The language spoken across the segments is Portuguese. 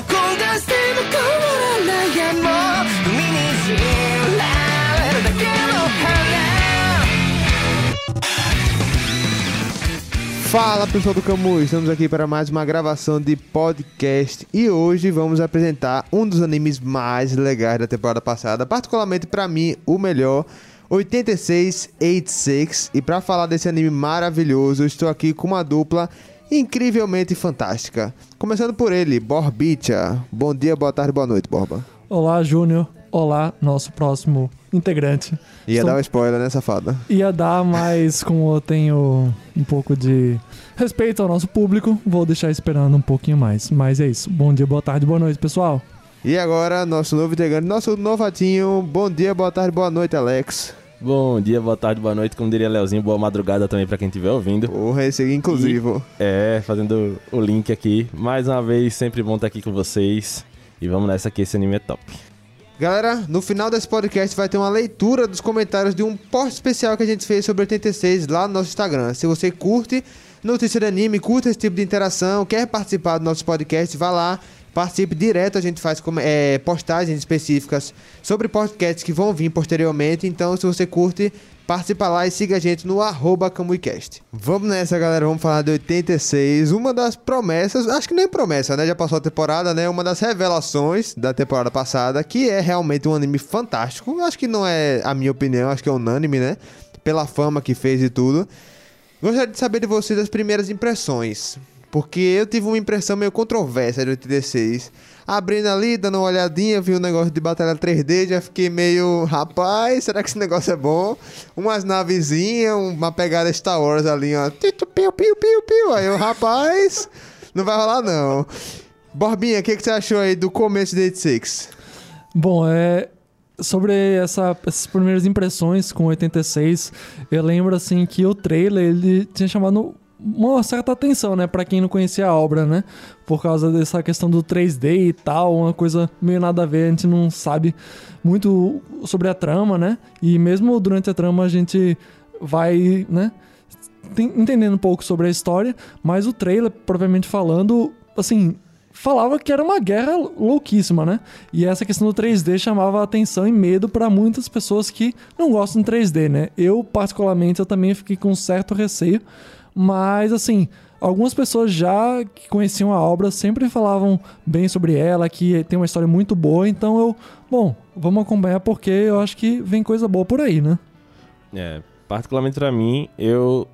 焦がしても変わらないやもう海に散られるだけの花 Fala pessoal do Camus, estamos aqui para mais uma gravação de podcast e hoje vamos apresentar um dos animes mais legais da temporada passada, particularmente para mim o melhor, 8686. E para falar desse anime maravilhoso, eu estou aqui com uma dupla incrivelmente fantástica. Começando por ele, Borbicha. Bom dia, boa tarde, boa noite, Borba. Olá, Júnior. Olá, nosso próximo integrante. Ia Estou- dar um spoiler, né, safada? Ia dar, mas como eu tenho um pouco de respeito ao nosso público, vou deixar esperando um pouquinho mais. Mas é isso. Bom dia, boa tarde, boa noite, pessoal. E agora, nosso novo integrante, nosso novatinho. Bom dia, boa tarde, boa noite, Alex. Bom dia, boa tarde, boa noite, como diria Leozinho, boa madrugada também pra quem estiver ouvindo. Porra, esse aqui inclusivo. É, fazendo o link aqui. Mais uma vez, sempre bom estar aqui com vocês. E vamos nessa que esse anime é top. Galera, no final desse podcast vai ter uma leitura dos comentários de um post especial que a gente fez sobre 86 lá no nosso Instagram. Se você curte notícia de anime, curte esse tipo de interação, quer participar do nosso podcast, vá lá, participe direto. A gente faz é, postagens específicas sobre podcasts que vão vir posteriormente. Então, se você curte, participa lá e siga a gente no arroba CamuiCast. Vamos nessa, galera. Vamos falar de 86. Uma das promessas, acho que nem promessa, né? Já passou a temporada, né? Uma das revelações da temporada passada, que é realmente um anime fantástico. Acho que não é a minha opinião, acho que é unânime, né? Pela fama que fez e tudo. Gostaria de saber de vocês as primeiras impressões. Porque eu tive uma impressão meio controversa de 86. Abrindo ali, dando uma olhadinha, vi um negócio de batalha 3D, já fiquei meio. Rapaz, será que esse negócio é bom? Umas navezinhas, uma pegada Star Wars ali, ó. Tito, Piu, piu, piu, piu. Aí eu, rapaz, não vai rolar não. Borbinha, o que, que você achou aí do começo de 86? Bom, é. Sobre essa- essas primeiras impressões com 86, eu lembro assim que o trailer ele tinha chamado uma certa atenção, né, Pra quem não conhecia a obra, né? Por causa dessa questão do 3D e tal, uma coisa meio nada a ver, a gente não sabe muito sobre a trama, né? E mesmo durante a trama a gente vai, né, entendendo um pouco sobre a história, mas o trailer, provavelmente falando, assim, falava que era uma guerra louquíssima, né? E essa questão do 3D chamava atenção e medo para muitas pessoas que não gostam de 3D, né? Eu, particularmente, eu também fiquei com um certo receio, mas assim, algumas pessoas já que conheciam a obra sempre falavam bem sobre ela, que tem uma história muito boa, então eu, bom, vamos acompanhar porque eu acho que vem coisa boa por aí, né? É, particularmente pra mim, eu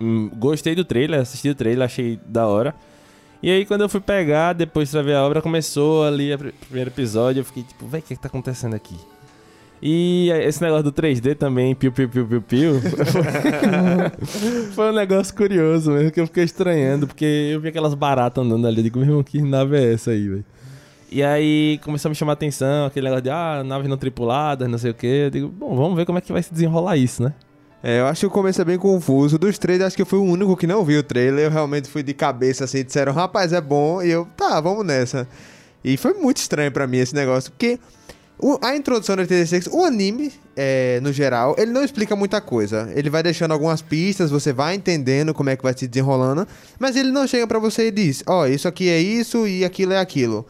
hum, gostei do trailer, assisti o trailer, achei da hora. E aí, quando eu fui pegar, depois pra ver a obra, começou ali o primeiro episódio, eu fiquei tipo, véi, o que, que tá acontecendo aqui? E esse negócio do 3D também, piu, piu, piu, piu, piu, foi um negócio curioso mesmo, que eu fiquei estranhando, porque eu vi aquelas baratas andando ali, eu digo, meu irmão, que nave é essa aí, velho? E aí começou a me chamar a atenção, aquele negócio de, ah, naves não tripuladas, não sei o quê. Eu digo, bom, vamos ver como é que vai se desenrolar isso, né? É, eu acho que o começo é bem confuso. Dos três, acho que eu fui o único que não viu o trailer. Eu realmente fui de cabeça assim, disseram, rapaz, é bom. E eu, tá, vamos nessa. E foi muito estranho pra mim esse negócio, porque o- a introdução do 86, o anime, é, no geral, ele não explica muita coisa. Ele vai deixando algumas pistas, você vai entendendo como é que vai se desenrolando, mas ele não chega pra você e diz, ó, isso aqui é isso e aquilo é aquilo.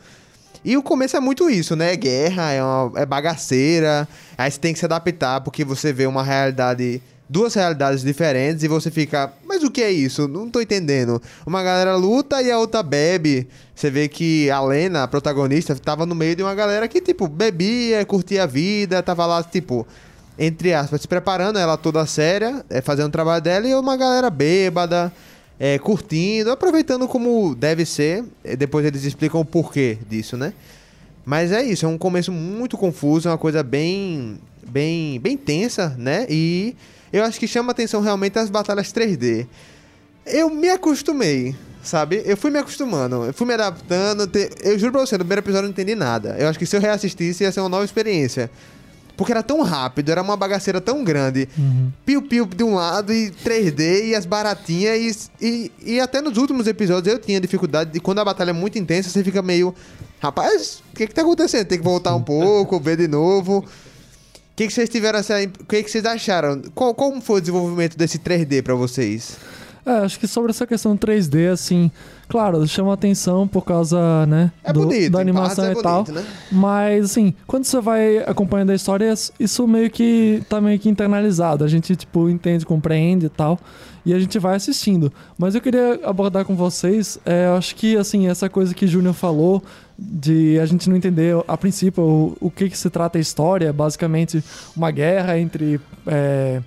E o começo é muito isso, né? É guerra, é, uma, é bagaceira. Aí você tem que se adaptar, porque você vê uma realidade. Duas realidades diferentes e você fica. Mas o que é isso? Não tô entendendo. Uma galera luta e a outra bebe. Você vê que a Lena, a protagonista, tava no meio de uma galera que, tipo, bebia, curtia a vida, tava lá, tipo, entre aspas, se preparando, ela toda séria, é, fazendo o trabalho dela, e uma galera bêbada, é, curtindo, aproveitando como deve ser. É, Depois eles explicam o porquê disso, né? Mas é isso, é um começo muito confuso, é uma coisa bem, bem, bem tensa, né? E eu acho que chama atenção realmente as batalhas 3D. Eu me acostumei, sabe? Eu fui me acostumando, eu fui me adaptando. te- Eu juro pra você, no primeiro episódio eu não entendi nada. Eu acho que se eu reassistisse ia ser uma nova experiência. Porque era tão rápido, era uma bagaceira tão grande. Piu-piu de um lado e 3D e as baratinhas. E, e, e até nos últimos episódios eu tinha dificuldade de quando a batalha é muito intensa, você fica meio. Rapaz, o que que tá acontecendo? Tem que voltar um pouco, ver de novo. O que, que vocês tiveram essa. O que, que vocês acharam? Qual, como foi o desenvolvimento desse 3D pra vocês? É, acho que sobre essa questão 3D, assim, claro, chama atenção por causa, né, É do- bonito, da animação partes e é tal. bonito, né? Mas, assim, quando você vai acompanhando a história, isso meio que tá meio que internalizado. A gente, tipo, entende, compreende e tal. E a gente vai assistindo. Mas eu queria abordar com vocês, é, acho que, assim, essa coisa que o Júnior falou, de a gente não entender, a princípio, o, o que, que se trata a história, basicamente uma guerra entre é,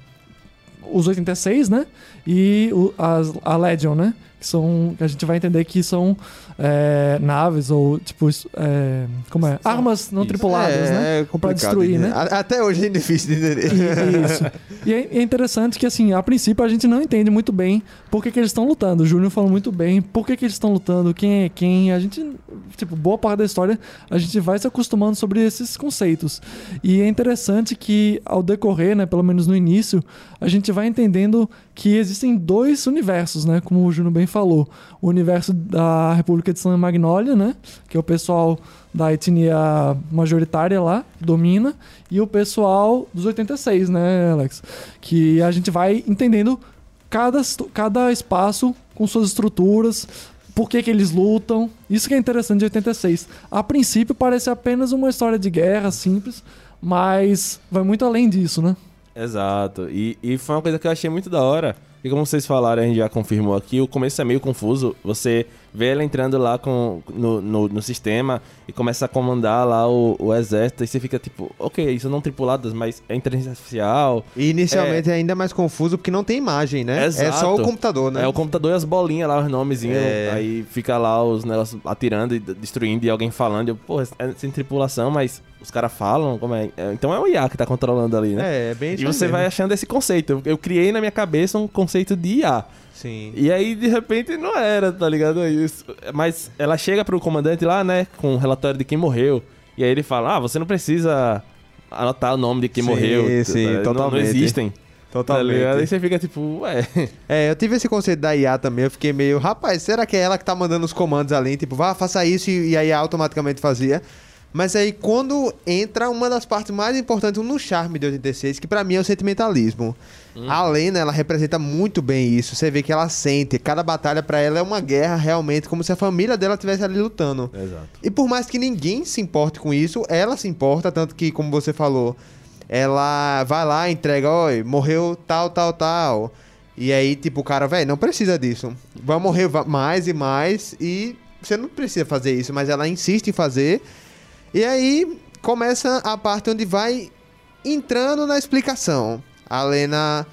os 86, né? E o, as, a Legion, né? Que são. Que a gente vai entender que são é, naves ou, tipo, é, como é? Armas não Isso. tripuladas, é, né? É Pra destruir, de né? Até hoje é difícil de entender. Isso. E é é interessante que, assim, a princípio a gente não entende muito bem por que, que eles estão lutando. O Júnior falou muito bem por que, que eles estão lutando, quem é quem. A gente, tipo, boa parte da história, a gente vai se acostumando sobre esses conceitos. E é interessante que, ao decorrer, né, pelo menos no início, a gente vai entendendo que existem dois universos, né, como o Júnior bem falou. O universo da República de Santa Magnólia, né, que é o pessoal da etnia majoritária lá, domina, e o pessoal dos 86, né, Alex? Que a gente vai entendendo cada, cada espaço com suas estruturas, por que, que eles lutam. Isso que é interessante de 86. A princípio parece apenas uma história de guerra simples, mas vai muito além disso, né? Exato. E, e foi uma coisa que eu achei muito da hora. E como vocês falaram, a gente já confirmou aqui, o começo é meio confuso. Você vê ela entrando lá com, no, no, no sistema e começa a comandar lá o, o exército. E você fica tipo, ok, isso não tripuladas, mas é inteligência artificial. E inicialmente é... ainda mais confuso porque não tem imagem, né? É Exato. só o computador, né? É o computador e as bolinhas lá, os nomezinhos. É. Aí fica lá os negócios atirando e destruindo e alguém falando. Eu, pô, é sem tripulação, mas os caras falam. Como é? É, Então é o IA que tá controlando ali, né? É, é bem E você mesmo. vai achando esse conceito. Eu, eu criei na minha cabeça um conceito de IA. Sim. E aí, de repente, não era, tá ligado? Isso. Mas ela chega pro comandante lá, né? Com um relatório de quem morreu. E aí ele fala: Ah, você não precisa anotar o nome de quem Sim, morreu. sim, tá ligado? Não- Não, totalmente. existem. Tá? Aí você fica tipo, ué. É, eu tive esse conceito da IA também, eu fiquei meio, rapaz, será que é ela que tá mandando os comandos ali? Tipo, vá, faça isso e, e a IA automaticamente fazia. Mas aí quando entra uma das partes mais importantes no charme de 86, que pra mim é o sentimentalismo. A Lena, ela representa muito bem isso. Você vê que ela sente, cada batalha pra ela é uma guerra realmente, como se a família dela estivesse ali lutando. Exato. E por mais que ninguém se importe com isso, ela se importa, tanto que, como você falou, ela vai lá, entrega, oi, morreu tal, tal, tal. E aí, tipo, o cara, velho, não precisa disso. Vai morrer mais e mais e você não precisa fazer isso, mas ela insiste em fazer. E aí começa a parte onde vai entrando na explicação. A Lena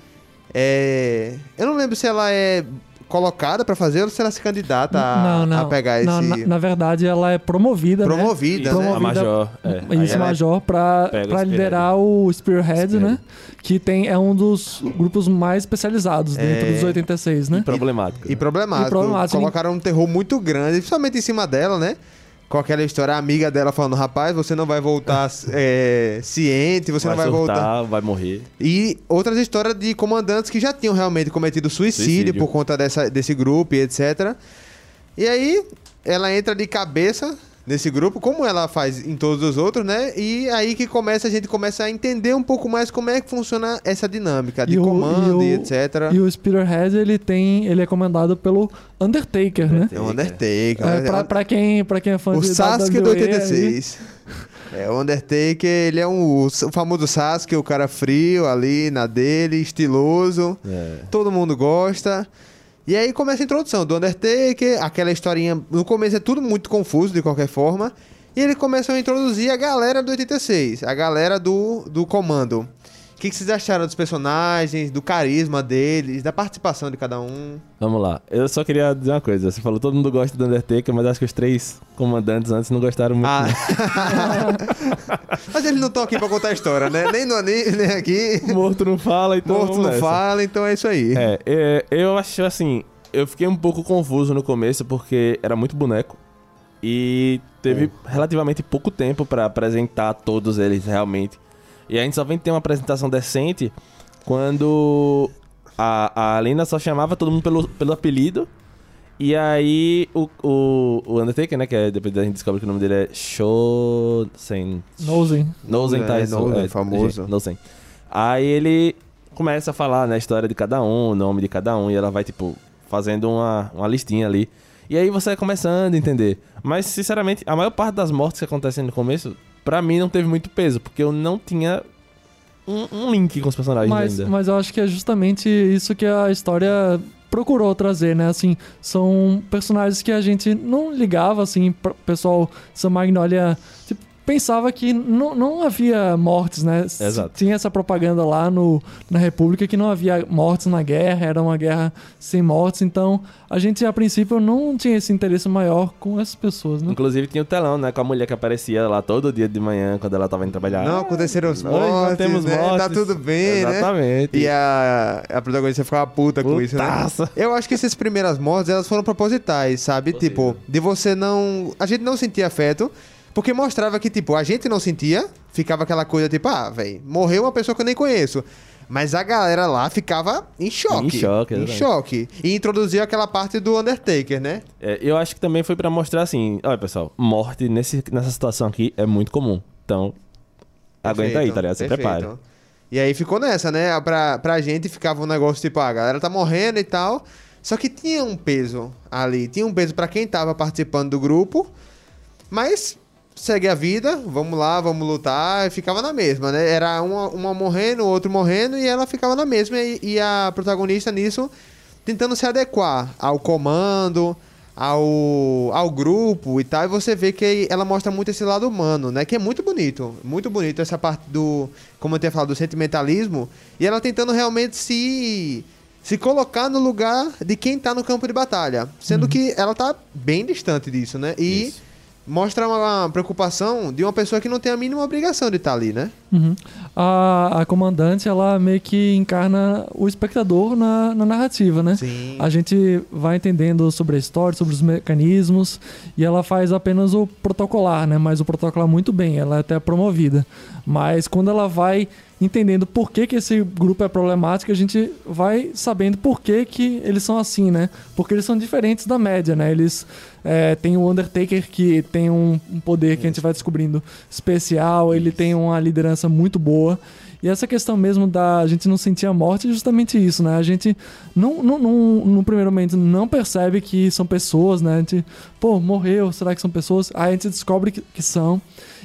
é. Eu não lembro se ela é colocada pra fazer ou se ela se candidata a, não, não. a pegar esse. Não, na, na verdade, ela é promovida, né? Promovida, Isso, né? a Major. É. Isso, Major, Spearhead. liderar o Spearhead, Spearhead. né? Que tem, é um dos grupos mais especializados dentro É. dos 86, né? Problemático. E problemático. E problemático, Colocaram um terror muito grande, principalmente em cima dela, né? Com aquela história, a amiga dela falando, rapaz, você não vai voltar é, ciente, você não vai surtar, voltar. vai morrer. E outras histórias de comandantes que já tinham realmente cometido suicídio, Suicídio. por conta dessa, desse grupo e etc. E aí, ela entra de cabeça nesse grupo, como ela faz em todos os outros, né? E aí que começa, a gente começa a entender um pouco mais como é que funciona essa dinâmica de E o- comando e, e o- etc. E o Spearhead, ele tem. Ele é comandado pelo Undertaker, né? É o Undertaker. É, né? pra, pra quem, pra quem é fã O de Sasuke do WWE aí, 86. É, o Undertaker, ele é um, o famoso Sasuke, o cara frio ali na dele, estiloso. É. Todo mundo gosta. E aí começa a introdução do Undertaker, aquela historinha. No começo é tudo muito confuso de qualquer forma. E ele começa a introduzir a galera do 86, a galera do, do comando. O que, que vocês acharam dos personagens, do carisma deles, da participação de cada um? Vamos lá. Eu só queria dizer uma coisa. Você falou todo mundo gosta do Undertaker, mas acho que os três comandantes antes não gostaram muito. Ah. Mas eles não estão aqui pra contar a história, né? Nem no anime, nem aqui. Morto não fala, então Morto não nessa. fala, então é isso aí. É, é, eu acho assim, eu fiquei um pouco confuso no começo porque era muito boneco e teve relativamente pouco tempo pra apresentar todos eles realmente. E a gente só vem ter uma apresentação decente quando a, a Lena só chamava todo mundo pelo, pelo apelido. E aí o, o, o Undertaker, né, que é, depois a gente descobre que o nome dele é Shosen Nozen. Nozen É, Taiso. Nozen, famoso. Nozen. Aí ele começa a falar, né, a história de cada um, o nome de cada um, e ela vai, tipo, fazendo uma, uma listinha ali. E aí você vai começando a entender. Mas, sinceramente, a maior parte das mortes que acontecem no começo, pra mim não teve muito peso, porque eu não tinha um, um link com os personagens Mas, ainda. mas eu acho que é justamente isso que a história procurou trazer, né? Assim, são personagens que a gente não ligava, assim, pro pessoal, Sam Magnolia, tipo, pensava que não, não havia mortes, né? Exato. Tinha essa propaganda lá no, na República que não havia mortes na guerra, era uma guerra sem mortes, então a gente, a princípio, não tinha esse interesse maior com essas pessoas, né? Inclusive tinha o telão, né? Com a mulher que aparecia lá todo dia de manhã, quando ela tava indo trabalhar. Não aconteceram os Hoje não mortes, temos né? Tá mortes. tudo bem, né? Exatamente. E a, a protagonista ficava puta com isso, né? Putaça. Eu acho que essas primeiras mortes, elas foram propositais, sabe? Possível. Tipo, de você não... A gente não sentia afeto, porque mostrava que, tipo, a gente não sentia, ficava aquela coisa, tipo, ah, velho, morreu uma pessoa que eu nem conheço. Mas a galera lá ficava em choque. Em choque, Em choque. E introduziu aquela parte do Undertaker, né? É, eu acho que também foi pra mostrar assim, olha pessoal, morte nesse, nessa situação aqui é muito comum. Então, aguenta aí, Perfeito, tá ligado? Se perfeito. prepare. E aí ficou nessa, né? Pra, pra gente ficava um negócio tipo, ah, a galera tá morrendo e tal. Só que tinha um peso ali. Tinha um peso pra quem tava participando do grupo. Mas segue a vida, vamos lá, vamos lutar. E ficava na mesma, né? Era uma, uma morrendo, o outro morrendo. E ela ficava na mesma. E, e a protagonista nisso tentando se adequar ao comando. Ao, ao grupo e tal, e você vê que ela mostra muito esse lado humano, né? Que é muito bonito. Muito bonito essa parte do. Como eu tinha falado, do sentimentalismo. E ela tentando realmente se. Se colocar no lugar de quem tá no campo de batalha. Sendo que ela tá bem distante disso, né? E Isso. Mostra uma preocupação de uma pessoa que não tem a mínima obrigação de estar ali, né? Uhum. A, a comandante, ela meio que encarna o espectador na, na narrativa, né? Sim. A gente vai entendendo sobre a história, sobre os mecanismos, e ela faz apenas o protocolar, né? Mas o protocolar muito bem, ela é até promovida. Mas quando ela vai entendendo por que, que esse grupo é problemático, a gente vai sabendo por que, que eles são assim, né? Porque eles são diferentes da média, né? Eles é, têm o Undertaker que tem um, um poder que a gente vai descobrindo especial, ele tem uma liderança muito boa. E essa questão mesmo da gente não sentir a morte é justamente isso, né? A gente não, não, não- no primeiro momento não percebe que são pessoas, né? A gente, pô, morreu, será que são pessoas? Aí a gente descobre que, que são.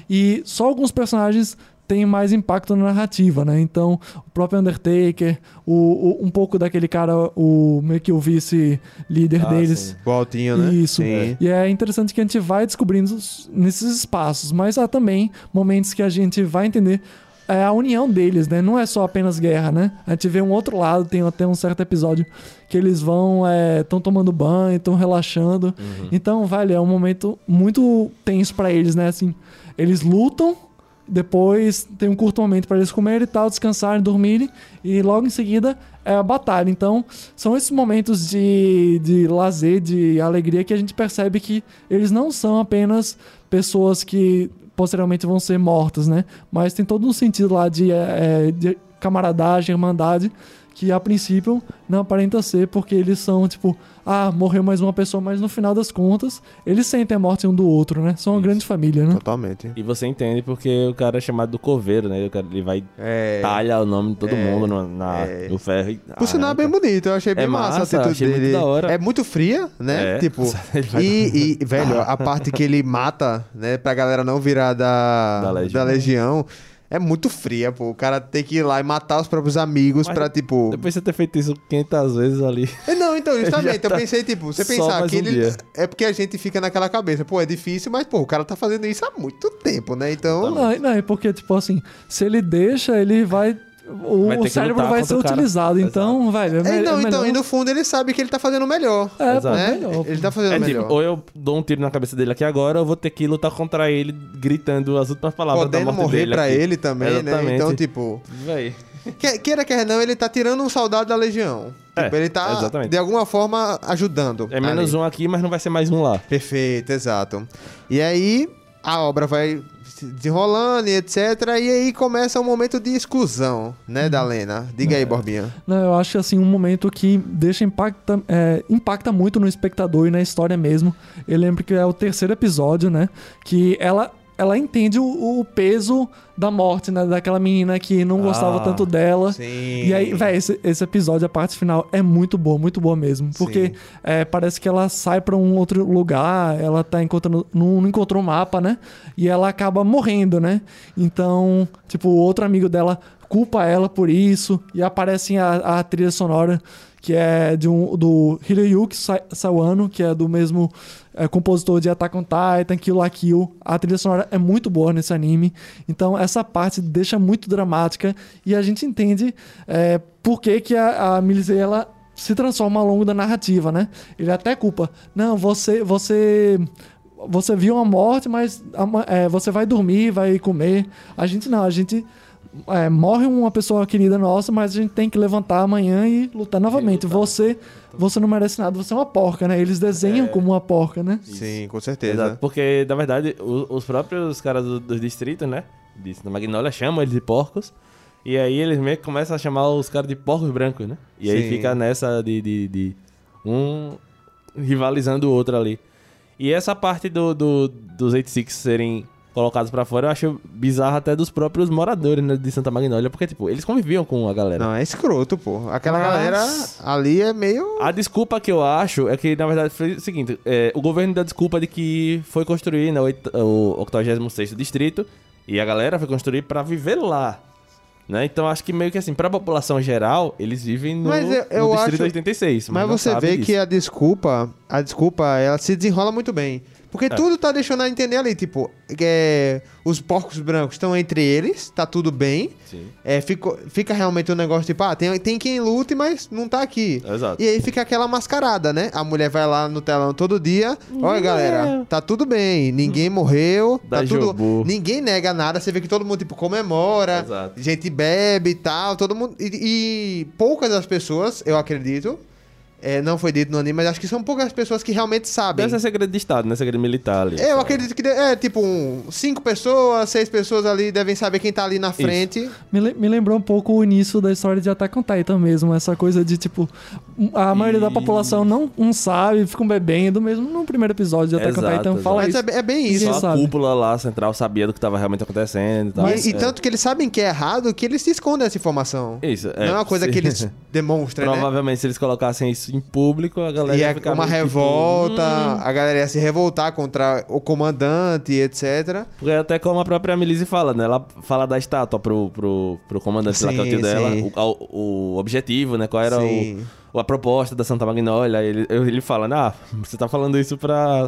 E só alguns personagens têm mais impacto na narrativa, né? Então, o próprio Undertaker, o, o- um pouco daquele cara, o meio que o vice-líder Ah, deles. sim. O altinho, né? Isso. Sim. E é interessante que a gente vai descobrindo nesses espaços, mas há também momentos que a gente vai entender é, a união deles, né? Não é só apenas guerra, né? A gente vê um outro lado, tem até um certo episódio que eles vão, estão tomando banho, estão relaxando. Então, velho, é um momento muito tenso pra eles, né? Assim, eles lutam, depois tem um curto momento pra eles comerem e tal, descansarem, dormirem, e logo em seguida é a batalha. Então, são esses momentos de, de lazer, de alegria que a gente percebe que eles não são apenas pessoas que posteriormente vão ser mortas, né? Mas tem todo um sentido lá de, é, de camaradagem, irmandade, que a princípio não aparenta ser, porque eles são tipo, ah, morreu mais uma pessoa, mas no final das contas, eles sentem a morte um do outro, né? São uma Isso. grande família, né? Totalmente. E você entende porque o cara é chamado do coveiro, né? O cara, ele vai É. talha o nome de todo É, mundo no, na, é. no ferro. E, Por sinal, é bem bonito. Eu achei bem É massa, massa, a atitude achei muito dele. da hora. É muito fria, né? É. Tipo. E, e, velho, a parte que ele mata, né, pra galera não virar da, Da da, Legião. É muito fria, pô. O cara tem que ir lá e matar os próprios amigos Mas pra, tipo. Depois de você ter feito isso 500 vezes ali. É, Não, então, justamente, Já eu tá pensei, tipo, você pensar mais que um ele. dia. É porque a gente fica naquela cabeça, pô, é difícil, mas, pô, o cara tá fazendo isso há muito tempo, né? Então. Não, não, é porque, tipo assim, se ele deixa, ele vai. O, cérebro vai ser utilizado. Então, velho. É, É, não, é então, melhor- e no fundo ele sabe que ele tá fazendo melhor. É, Exato. né? melhor. Ele tá fazendo É tipo, melhor. ou eu dou um tiro na cabeça dele aqui agora, ou eu vou ter que lutar contra ele, gritando as últimas palavras da Podendo morte morrer dele pra aqui. ele também, né? Exatamente. Então, tipo. Véi. Que- Queira, quer não, ele tá tirando um soldado da legião. É, Tipo, ele tá, exatamente. de alguma forma, ajudando. É menos ali. um aqui, mas não vai ser mais um lá. Perfeito, exato. E aí, a obra vai desenrolando e etc. E aí começa um momento de exclusão, né, da Lena. Diga aí, Borbinha. Não, eu acho assim um momento que deixa impacta, é, impacta muito no espectador e na história mesmo. Eu lembro que é o terceiro episódio, né? Que ela ela entende o, o peso da morte, né? Daquela menina que não gostava Ah, tanto dela. Sim. E aí, velho, esse, esse episódio, a parte final, é muito boa, muito boa mesmo. Porque é, parece que ela sai pra um outro lugar, ela tá encontrando. Não, não encontrou o mapa, né? E ela acaba morrendo, né? Então, tipo, o outro amigo dela culpa ela por isso. E aparece a, a trilha sonora, que é de um, do Hiroyuki Sa- Sawano, que é do mesmo é, compositor de Attack on Titan, Kill la Kill. A trilha sonora é muito boa nesse anime. Então, essa parte deixa muito dramática e a gente entende é, por que, que a, a ela se transforma ao longo da narrativa, né? Ele até culpa. Não, você, você, você viu uma morte, mas é, você vai dormir, vai comer. A gente não, a gente é, morre uma pessoa querida nossa, mas a gente tem que levantar amanhã e lutar novamente. lutar. Você, você não merece nada, você é uma porca, né? Eles desenham É. como uma porca, né? Sim, com certeza. Exato, porque, na verdade, o- os próprios caras do- dos distritos, né? Santa Magnolia chamam eles de porcos. E aí eles meio que começam a chamar os caras de porcos brancos, né? E aí Sim. fica nessa de, de, de um rivalizando o outro ali. E essa parte do, do, dos 86 serem colocados pra fora, eu acho bizarro até dos próprios moradores né, de Santa Magnolia, porque, tipo, eles conviviam com a galera. Não, é escroto, pô. Aquela Mas- galera ali é meio. A desculpa que eu acho é que, na verdade, foi o seguinte: é, o governo dá desculpa de que foi construir né, o oit- o 86 distrito e a galera foi construir pra viver lá. Né? Então acho que meio que assim, pra população geral, eles vivem no, Mas eu- eu no distrito acho- 86. Mas não você vê disso. que a desculpa, a desculpa, ela se desenrola muito bem. Porque É. tudo tá deixando a entender ali, tipo, é, os porcos brancos estão entre eles, tá tudo bem. Sim. É, fica, fica realmente um negócio tipo, ah, tem, tem quem lute, mas não tá aqui. Exato. E aí fica aquela mascarada, né? A mulher vai lá no telão todo dia. Olha, galera, tá tudo bem. Ninguém morreu. Tá tudo. Ninguém nega nada. Você vê que todo mundo, tipo, comemora. Exato. Gente bebe e tal. Todo mundo. E, e poucas das pessoas, eu acredito. É, não foi dito no anime, mas acho que são poucas pessoas que realmente sabem. Deve ser segredo de Estado, né? Segredo militar ali. Eu acredito que de- é tipo um, cinco pessoas, seis pessoas ali devem saber quem tá ali na frente. Me, le- me lembrou um pouco o início da história de Attack on Titan mesmo. Essa coisa de, tipo, a maioria da população não, não sabe, ficam bebendo, mesmo no primeiro episódio de Attack on Titan fala Mas isso. é, é bem isso. Só a sabe. cúpula lá central sabia do que tava realmente acontecendo e tal. E, e É. tanto que eles sabem que é errado que eles se escondem essa informação. Isso, Não é uma coisa se- que eles demonstram, né? Provavelmente, se eles colocassem isso em público, a galera E ia é ficar uma meio tipo, revolta, "Hum". a galera ia se revoltar contra o comandante, etc. Porque até como a própria Melise fala, né? Ela fala da estátua pro, pro, pro comandante lá, que é o tio Sim, dela. sim. O, o- o objetivo, né? Qual era Sim. o, a proposta da Santa Magnolia. Ele, ele fala, ah, você tá falando isso pra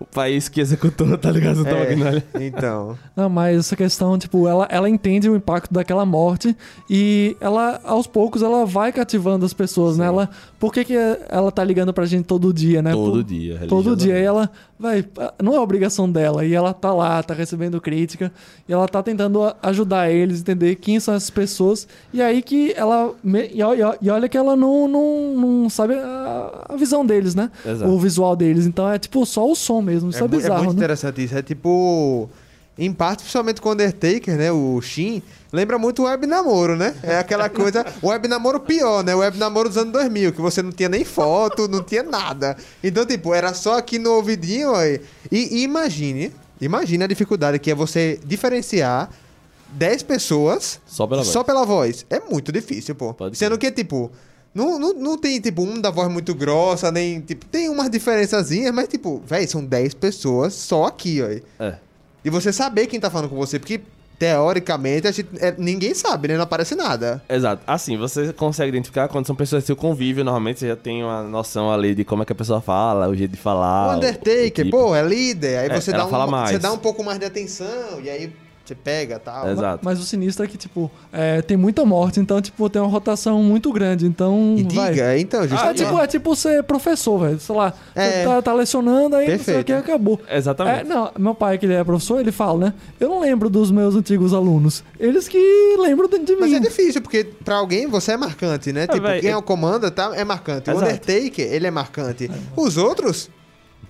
o país que executou, tá ligado? Santa É, Magnolia. então. Não, mas essa questão, tipo, ela, ela entende o impacto daquela morte e ela, aos poucos, ela vai cativando as pessoas, né? Ela, por que, que ela tá ligando pra gente todo dia, né? Todo Por- dia, Todo dia. E ela, vai, não é obrigação dela. E ela tá lá, tá recebendo crítica. E ela tá tentando ajudar eles, entender quem são essas pessoas. E aí que ela. e, olha, e olha que ela não, não, não sabe a, a visão deles, né? Exato. O visual deles. Então é tipo só o som mesmo. Isso é, mu- bizarro, muito né? interessante isso. É tipo. Em parte, principalmente com o Undertaker, né? O Shin, lembra muito o web namoro, né? É aquela coisa. O web namoro pior, né? O web namoro dos anos 2000, que você não tinha nem foto, não tinha nada. Então, tipo, era só aqui no ouvidinho, ó. E, e imagine, imagine a dificuldade que é você diferenciar 10 pessoas Só pela voz. Só pela voz. É muito difícil, pô. Pode Sendo ser. que, tipo, não, não, não tem, tipo, um da voz muito grossa, nem, tipo, tem umas diferençazinhas, mas, tipo, véi, são 10 pessoas só aqui, ó. É. E você saber quem tá falando com você, porque, teoricamente, a gente, é, ninguém sabe, né? Não aparece nada. Exato. Assim, você consegue identificar quando são pessoas do seu convívio, normalmente você já tem uma noção ali de como é que a pessoa fala, o jeito de falar. o Undertaker, tipo. pô, é líder, aí É, você, dá um, você dá um pouco mais de atenção, e aí você pega e tal. Exato. Mas o sinistro é que, tipo, é, tem muita morte, então, tipo, tem uma rotação muito grande. Então. E vai. diga, então, É justamente. tipo, é tipo ser professor, velho. Sei lá, É. tá, tá lecionando, aí não sei o Perfeito. que acabou. Exatamente. É, não, meu pai, que ele é professor, ele fala, né? Eu não lembro dos meus antigos alunos. Eles que lembram de, de Mas mim. é difícil, porque pra alguém você é marcante, né? tipo, véi, quem é é- o comanda tá, é marcante. O Exato. Undertaker, ele é marcante. Os outros,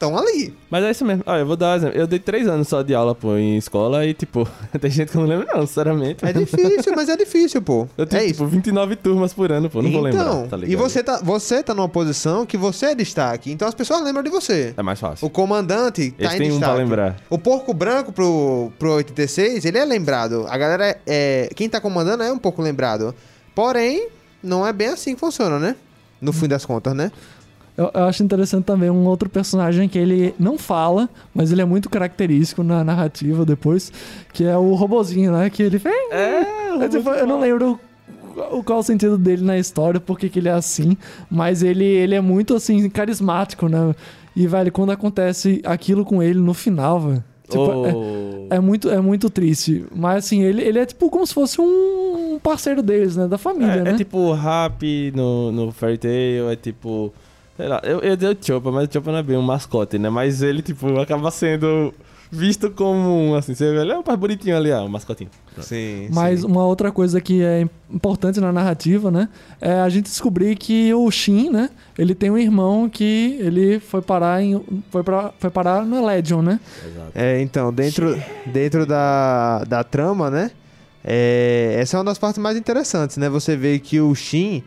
estão ali. Mas é isso mesmo. Olha, eu vou dar um exemplo. Eu dei três anos só de aula, pô, em escola e, tipo, tem gente que eu não lembro, não, sinceramente. É difícil, mas é difícil, pô. Eu tenho, é tipo, 29 turmas por ano, pô, não vou então, lembrar, tá ligado? e você tá, você tá numa posição que você é destaque, então as pessoas lembram de você. É mais fácil. O comandante tá Eles em um destaque. pra lembrar. O porco branco pro, pro 86, ele é lembrado. A galera é. Quem tá comandando é um pouco lembrado. Porém, não é bem assim que funciona, né? No fim das contas, né? Eu, eu acho interessante também um outro personagem que ele não fala, mas ele é muito característico na narrativa depois, que é o robozinho, né? Que ele fez. É, É, tipo, eu não lembro o qual o sentido dele na história, por que ele é assim, mas ele, ele é muito assim carismático, né? E velho, quando acontece aquilo com ele no final, velho, tipo, é- Oh. é, muito é muito triste, mas assim, ele, ele é tipo como se fosse um parceiro deles, né, da família, É, né? é tipo Rap no, no Fairy Tail, é tipo. Sei lá, eu, eu dei o Chopper, mas o Chopper não é bem um mascote, né? Mas ele, tipo, acaba sendo visto como um, assim, você vê, ele é um pai bonitinho ali, ó, um mascotinho. Sim. Mas uma outra coisa que é importante na narrativa, né? É a gente descobrir que o Shin, né? Ele tem um irmão que ele foi parar em. Foi, pra, foi parar na Legion, né? Exato. É, então, dentro, dentro da, da trama, né? é, essa é uma das partes mais interessantes, né? Você vê que o Shin,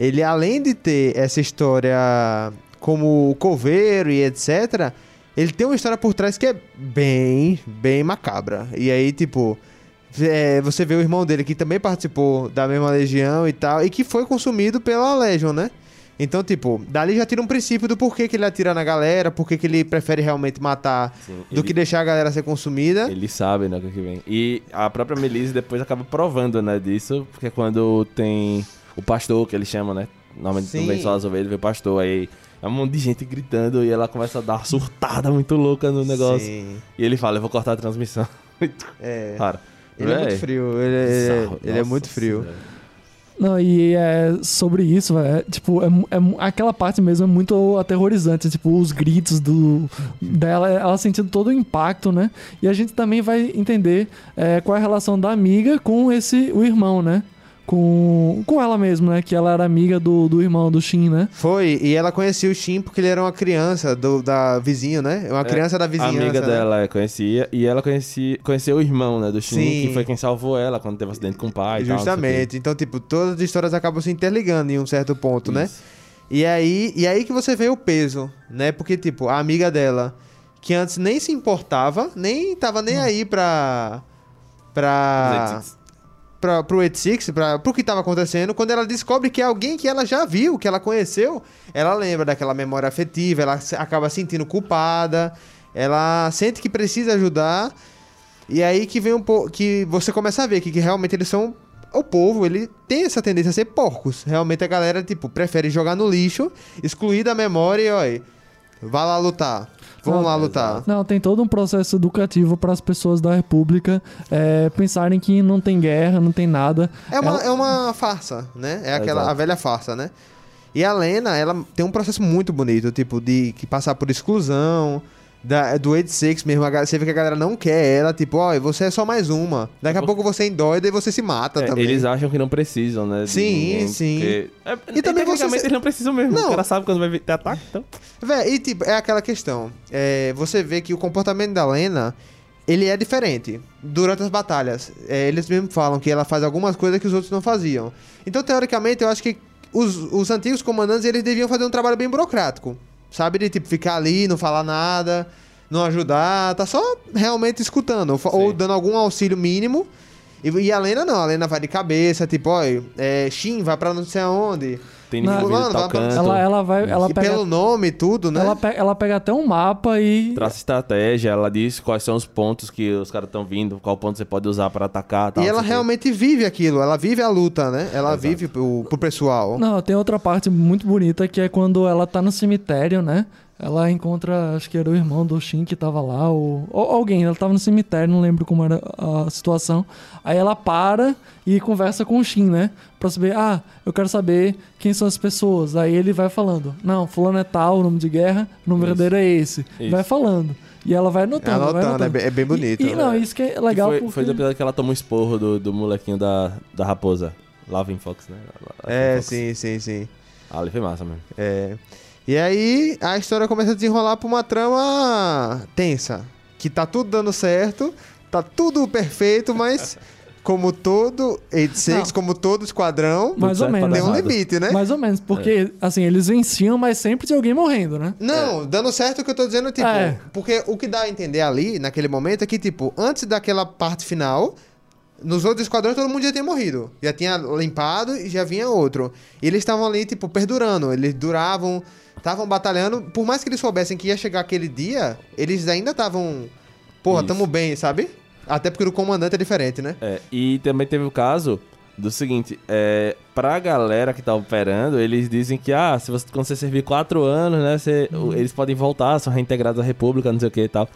ele além de ter essa história como coveiro e etc., ele tem uma história por trás que é bem, bem macabra. E aí, tipo, é, você vê o irmão dele que também participou da mesma legião e tal, e que foi consumido pela Legion, né? Então, tipo, dali já tira um princípio do porquê que ele atira na galera, porquê que ele prefere realmente matar Sim, do ele- que deixar a galera ser consumida. Ele sabe, né, o que que vem. E a própria Melise depois acaba provando, né, disso, porque quando tem o pastor, que eles chamam, né, normalmente não vem só as ovelhas, vem o pastor, aí é um monte de gente gritando e ela começa a dar uma surtada muito louca no negócio. Sim, E ele fala, eu vou cortar a transmissão. é. Cara, Ele é muito frio, ele é, ele é muito frio. Senhora. Não, e é sobre isso, velho. é, tipo, é, é aquela parte mesmo é muito aterrorizante. Tipo, os gritos do, dela, ela sentindo todo o impacto, né? E a gente também vai entender é, qual é a relação da amiga com esse, o irmão, né? Com, com ela mesmo, né? Que ela era amiga do, do irmão do Shin, né? Foi, e ela conhecia o Shin porque ele era uma criança do, da vizinho, né? Uma criança da A vizinhança. amiga né? dela é, conhecia, e ela conhecia, conheceu o irmão, né, do Shin, Sim. que foi quem salvou ela quando teve acidente com o pai e tal. Justamente. Então, tipo, todas as histórias acabam se interligando em um certo ponto, né? Isso. E aí, e aí que você vê o peso, né? Porque, tipo, a amiga dela, que antes nem se importava, nem tava nem aí pra. pra. Pra pro 86, pra, pro que tava acontecendo, quando ela descobre que é alguém que ela já viu, que ela conheceu, ela lembra daquela memória afetiva, ela acaba sentindo culpada, ela sente que precisa ajudar, e aí que vem um pouco. que você começa a ver que, que realmente eles são. O povo, ele tem essa tendência a ser porcos. Realmente a galera, tipo, prefere jogar no lixo, excluir da memória e, olha, vai lá lutar. Vamos Não, lá lutar. Não, tem todo um processo educativo para as pessoas da República é, pensarem que não tem guerra, não tem nada. É uma, Ela- é uma farsa, né? É aquela Exato. a velha farsa, né? E a Lena, ela tem um processo muito bonito, tipo, de que passar por exclusão, da, do 86 mesmo. a Você vê que a galera não quer ela, tipo, ó, você é só mais uma. Daqui a É pouco você endoida e você se mata É, também. eles acham que não precisam, né? Sim, ninguém, sim. porque- É, E também você eles não precisam mesmo. Não. O cara sabe quando vai ter ataque, então. Véi, e tipo, é aquela questão. É, você vê que o comportamento da Lena, ele é diferente durante as batalhas. É, eles mesmo falam que ela faz algumas coisas que os outros não faziam. Então, teoricamente, eu acho que os, os antigos comandantes, eles deviam fazer um trabalho bem burocrático. Sabe? De, tipo, ficar ali, não falar nada, não ajudar, tá só realmente escutando. ou fa- Ou Sim. dando algum auxílio mínimo. E, e a Lena não, a Lena vai de cabeça, tipo, olha, é, Shin, vai pra não sei aonde. Tem vindo fulano, tal canto. Ela, ela vai. Ela e pega, pelo nome e tudo, né? ela, pe- ela pega até um mapa e. Traça estratégia, ela diz quais são os pontos que os caras estão vindo, qual ponto você pode usar pra atacar tal, E ela realmente vive aquilo, ela vive a luta, né? Ela Exato. vive pro, pro pessoal. Não, tem outra parte muito bonita que é quando ela tá no cemitério, né? Ela encontra, acho que era o irmão do Shin que tava lá, ou, ou alguém, ela tava no cemitério, não lembro como era a situação. Aí ela para e conversa com o Shin, né? Pra saber, ah, eu quero saber quem são as pessoas. Aí ele vai falando, não, fulano é tal, o nome de guerra, o nome Isso. verdadeiro é esse. Isso. Vai falando. E ela vai anotando, vai Anotando, é bem- é bem bonito. E, e não, isso que é Que legal foi, porque... foi do episódio que ela tomou um esporro do, do molequinho da, da raposa. Lavin Fox, né? É, Fox. sim, sim, sim. Ah, ali foi massa mesmo. É. E aí a história começa a desenrolar pra uma trama tensa. Que tá tudo dando certo, tá tudo perfeito, mas como todo 86, Não. como todo esquadrão, Mais ou menos. tem um limite, né? Mais ou menos, porque, assim, eles venciam, mas sempre tinha alguém morrendo, né? Não, dando certo o que eu tô dizendo, tipo, É. porque o que dá a entender ali, naquele momento, é que, tipo, antes daquela parte final, nos outros esquadrões todo mundo já tinha morrido. Já tinha limpado e já vinha outro. E eles estavam ali, tipo, perdurando. Eles duravam, estavam batalhando. Por mais que eles soubessem que ia chegar aquele dia, eles ainda estavam. Porra, Isso. tamo bem, sabe? Até porque o comandante é diferente, né? É, e também teve o caso do seguinte, é, pra galera que tá operando, eles dizem que, ah, se você, quando você servir quatro anos, né, você- o- eles podem voltar, são reintegrados à república, não sei o que e tal.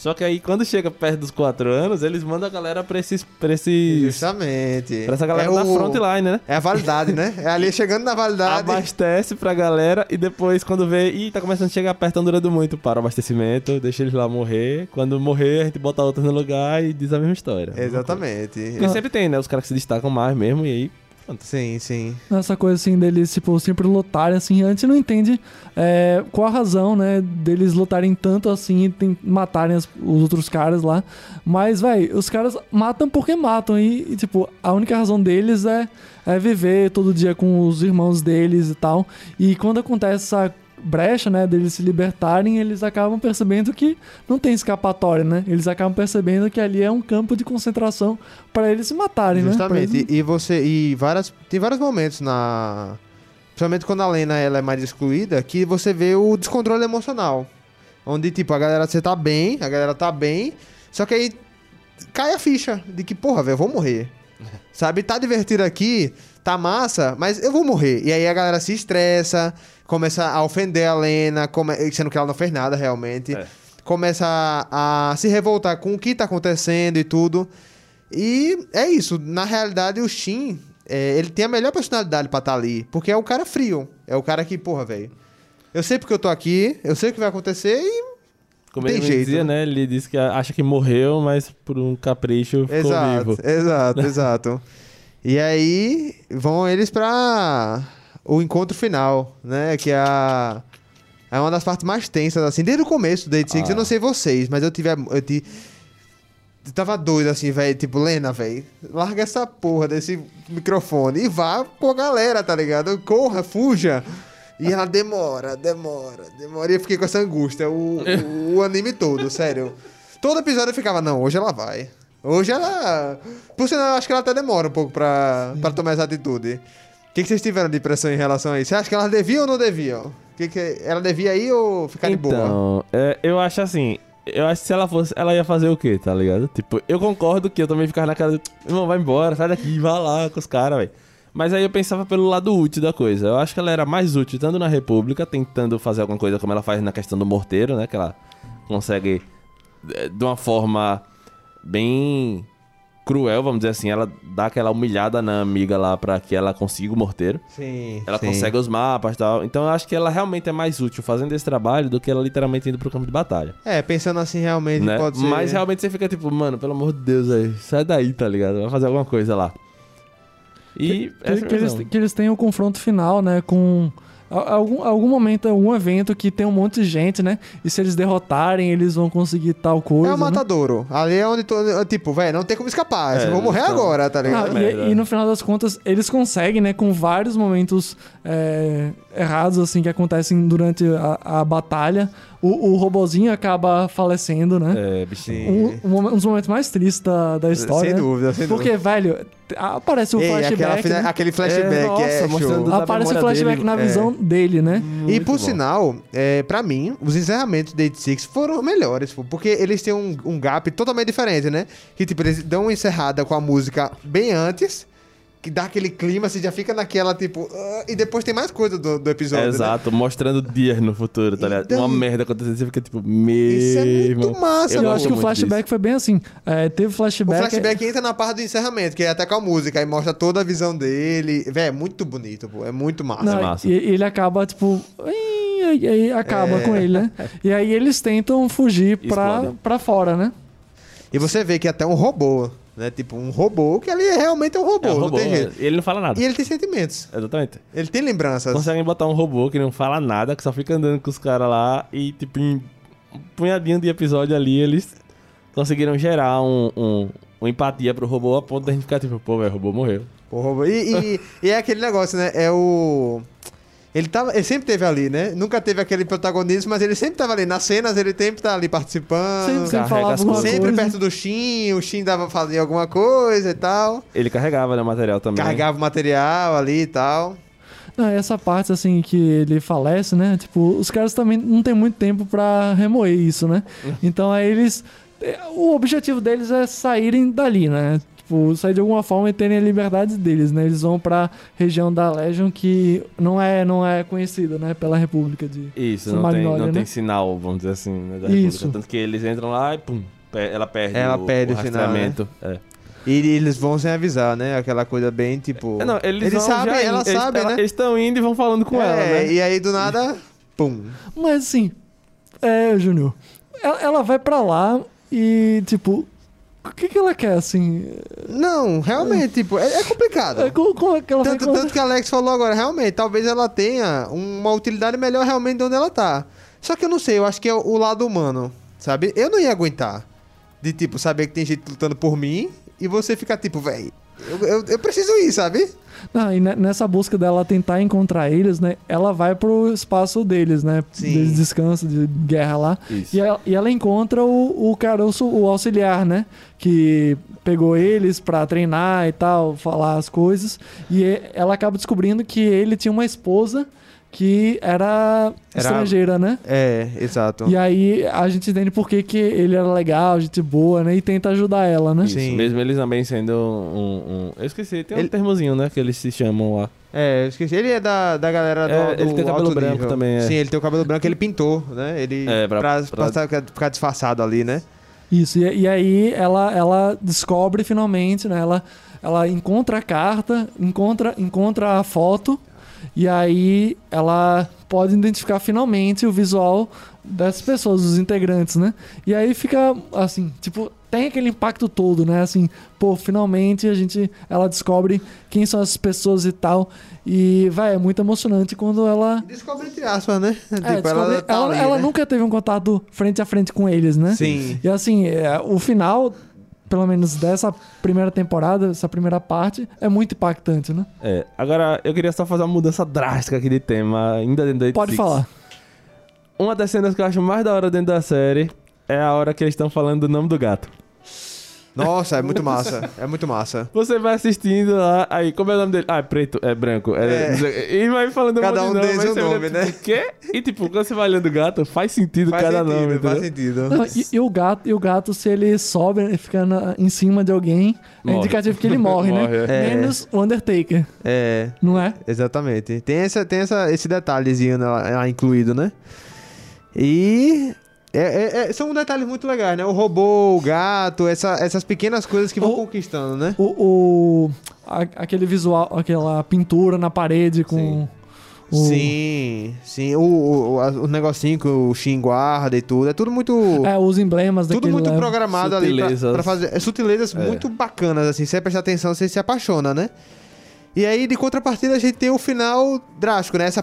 Só que aí, quando chega perto dos quatro anos, eles mandam a galera pra esses... Pra, esses, Justamente. pra essa galera é da o- frontline, né? É a validade, né? É ali chegando na validade. Abastece pra galera e depois, quando vê, ih, tá começando a chegar perto, tá durando muito, para o abastecimento, deixa eles lá morrer. Quando morrer, a gente bota outros no lugar e diz a mesma história. Exatamente. E sempre tem, né? Os caras que se destacam mais mesmo, e aí. Sim, sim. Essa coisa assim deles, tipo, sempre lutarem assim, antes não entende é, qual a razão, né, deles lutarem tanto assim e tem- matarem as- os outros caras lá. Mas, vai, os caras matam porque matam e, e, tipo, a única razão deles é, é viver todo dia com os irmãos deles e tal. E quando acontece essa brecha, né, deles se libertarem, eles acabam percebendo que não tem escapatória, né? Eles acabam percebendo que ali é um campo de concentração para eles se matarem, né? Justamente. eles- E, e você. E várias. Tem vários momentos na. Principalmente quando a Lena ela é mais excluída, que você vê o descontrole emocional. Onde, tipo, a galera você tá bem, a galera tá bem, só que aí cai a ficha de que, porra, velho, eu vou morrer. Sabe? Tá divertido aqui, tá massa, mas eu vou morrer. E aí a galera se estressa, começa a ofender a Lena, come... sendo que ela não fez nada realmente. É. Começa a, a se revoltar com o que tá acontecendo e tudo. E é isso. Na realidade, o Shin, é, ele tem a melhor personalidade pra estar ali. Porque é o cara frio. É o cara que, porra, velho. Eu sei porque eu tô aqui, eu sei o que vai acontecer e. Como Tem ele jeito, dizia, né? Ele disse que acha que morreu, mas por um capricho ficou Exato, vivo. exato, exato. E aí vão eles pra o encontro final, né? Que é a. É uma das partes mais tensas, assim, desde o começo do Date Six. Ah. Eu não sei vocês, mas eu tive. Eu tive eu tava doido assim, velho. Tipo, Lena, velho. Larga essa porra desse microfone e vá com a galera, tá ligado? Corra, fuja. E ela demora, demora, demora. E eu fiquei com essa angústia o, o, o anime todo, sério. Todo episódio eu ficava, não, hoje ela vai. Hoje ela. Por sinal, eu acho que ela até demora um pouco pra, pra tomar essa atitude. O que, que vocês tiveram de impressão em relação a isso? Você acha que ela devia ou não devia? Que que, ela devia ir ou ficar de boa? Então, é, eu acho assim. Eu acho que se ela fosse, ela ia fazer o quê, tá ligado? Tipo, eu concordo que eu também ficava naquela. Irmão, vai embora, sai daqui, vai lá com os caras, velho. Mas aí eu pensava pelo lado útil da coisa. Eu acho que ela era mais útil estando na República, tentando fazer alguma coisa como ela faz na questão do morteiro, né? Que ela consegue, eh, de uma forma bem cruel, vamos dizer assim, ela dá aquela humilhada na amiga lá pra que ela consiga o morteiro. Sim. Ela sim. consegue os mapas e tal. Então eu acho que ela realmente é mais útil fazendo esse trabalho do que ela literalmente indo pro campo de batalha. É, pensando assim, realmente Né? pode ser. Mas realmente você fica tipo, mano, pelo amor de Deus aí, sai daí, tá ligado? Vai fazer alguma coisa lá. E que, é a que eles, visão. que eles têm o confronto final, né? Com algum, algum momento, algum evento que tem um monte de gente, né? E se eles derrotarem, eles vão conseguir tal coisa. É o né? matadouro. Ali é onde todo. Tipo, velho, não tem como escapar. É, eu vou morrer então- agora, tá Ah, ligado? e, e no final das contas, eles conseguem, né? Com vários momentos é, errados, assim, que acontecem durante a, a batalha. O, o robozinho acaba falecendo, né? É, bichinho. Um, um um dos momentos mais tristes da, da história. sem dúvida, sem Porque, dúvida. velho, aparece o Ei, aquela flashback. fina- né? aquele flashback É, nossa, é, mostrando Aparece o flashback dele, na é. visão dele, né? E por bom. sinal, é, pra mim, os encerramentos do Date Six foram melhores, pô, porque eles têm um, um gap totalmente diferente, né? Que tipo, eles dão uma encerrada com a música bem antes, que dá aquele clima, você já fica naquela, tipo, ah, e depois tem mais coisa do, do episódio. É, né? exato, mostrando dias no futuro, tá ligado? Então- Uma merda acontecendo, você fica tipo, meu Isso é muito massa, Eu, Eu acho que o flashback foi bem assim. É, teve O flashback. flashback entra na parte do encerramento, que é até com a música, aí mostra toda a visão dele. Véi, é muito bonito, pô. É muito massa. Não, é massa. E, ele acaba, tipo. E aí acaba É. com ele, né? E aí eles tentam fugir pra, pra fora, né? E você vê que até um robô né? Tipo, um robô, que ali realmente é um robô, É um não robô, tem jeito. ele não fala nada. E ele tem sentimentos. Exatamente. Ele tem lembranças. Conseguem botar um robô que não fala nada, que só fica andando com os caras lá e, tipo, em um punhadinho de episódio ali, eles conseguiram gerar um, um, uma empatia pro robô a ponto da gente ficar tipo, pô, velho, o robô morreu. O robô. E, e- e é aquele negócio, né? É o. Ele, tava, ele sempre teve ali, né? Nunca teve aquele protagonismo, mas ele sempre tava ali. Nas cenas, ele sempre tá ali participando. Sempre, sempre carrega falava as alguma coisas. Sempre coisa. perto do Shin, o Shin dava fazia alguma coisa e tal. Ele carregava né, o material também. Carregava o material ali e tal. Não, essa parte, assim, que ele falece, né? Tipo, os caras também não tem muito tempo pra remoer isso, né? Então, aí eles... O objetivo deles é saírem dali, né? Tipo, sair de alguma forma e terem a liberdade deles, né? Eles vão pra região da Legion que não é, não é conhecida, né? Pela República de... Isso, não, tem, não né? tem sinal, vamos dizer assim, né, da Isso. República. Tanto que eles entram lá e pum, ela perde Ela o, perde o o sinal, rastreamento. É. E eles vão sem avisar, né? Aquela coisa bem tipo. É, Não, eles, vão sabem, já ela indo, eles- sabe, ela- né? Eles estão indo e vão falando com é, ela, né? E aí do nada, pum. Mas, assim... É, Júnior... Ela, ela vai pra lá e, tipo... O que que ela quer, assim? Não, realmente, tipo, é, é complicado. É, como, como é que ela Tanto, vai... tanto que a Alex falou agora, realmente, talvez ela tenha uma utilidade melhor realmente de onde ela tá. Só que eu não sei, eu acho que é o, lado humano, sabe? Eu não ia aguentar. De tipo, saber que tem gente lutando por mim e você ficar tipo, véi, eu, eu, eu preciso ir, sabe? Não, e ne- nessa busca dela tentar encontrar eles, né? Ela vai pro espaço deles, né? Sim. De descanso, de guerra lá. Isso. E ela, e ela encontra o, o caroço, o auxiliar, né? Que pegou eles pra treinar e tal, falar as coisas. E- ela acaba descobrindo que ele tinha uma esposa que era, Era- estrangeira, né? É, exato. E aí a gente entende por que, que ele era legal, gente boa, né? E tenta ajudar ela, né? Isso, Sim. mesmo eles também sendo um, um- Eu esqueci, tem um Ele- termozinho, né? Que eles se chamam lá. É, eu esqueci. Ele é da, da galera do, É, do ele tem cabelo alto branco nível. também, é. Sim, ele tem o cabelo branco, ele pintou, né? Ele É, pra- pra, pra- pra ficar disfarçado ali, né? Isso, e, e aí ela, ela descobre finalmente, né? Ela, ela encontra a carta, encontra, encontra a foto, e aí ela pode identificar finalmente o visual dessas pessoas, dos integrantes, né? E aí fica assim, tipo, tem aquele impacto todo, né? Assim, pô, finalmente a gente ela descobre quem são as pessoas e tal. E vai, é muito emocionante quando ela Descobre entre aspas, né? é, Tipo, descobre- ela tá ela, ali, ela né? nunca teve um contato frente a frente com eles, né? Sim. E assim, é, o final, pelo menos dessa primeira temporada, essa primeira parte, é muito impactante, né? É, agora eu queria só fazer uma mudança drástica aqui de tema, ainda dentro da Pode 86. falar. Uma das cenas que eu acho mais da hora dentro da série é a hora que eles estão falando do nome do gato. Nossa, é muito massa. É muito massa. Você vai assistindo lá, aí, como é o nome dele? Ah, é preto, é branco. É, E vai falando Cada um deles um você olha, nome, tipo, né? O quê? E tipo, quando você vai olhando o gato, faz sentido Faz cada sentido, nome, faz entendeu? sentido. Não, e, e o gato, e o gato, se ele sobe e fica na- em cima de alguém, é Morre. indicativo que ele morre, Morre, né? é. Menos o Undertaker, É, não é? exatamente. Tem, essa, tem essa, esse detalhezinho lá, lá incluído, né? E. é- é- é- são detalhes muito legais, né? O robô, o gato, essa- essas pequenas coisas que vão O- conquistando, né? O, o- a- aquele visual, aquela pintura na parede com o, Sim, sim. O, o, o, negocinho que o Shin guarda e tudo. É tudo muito. é, os emblemas Tudo daquele muito programado ali pra, Sutilezas. pra fazer. é, Sutilezas É. muito bacanas, assim. Se você prestar atenção, você se apaixona, né? E aí, de contrapartida, a gente tem o final drástico, né? Essa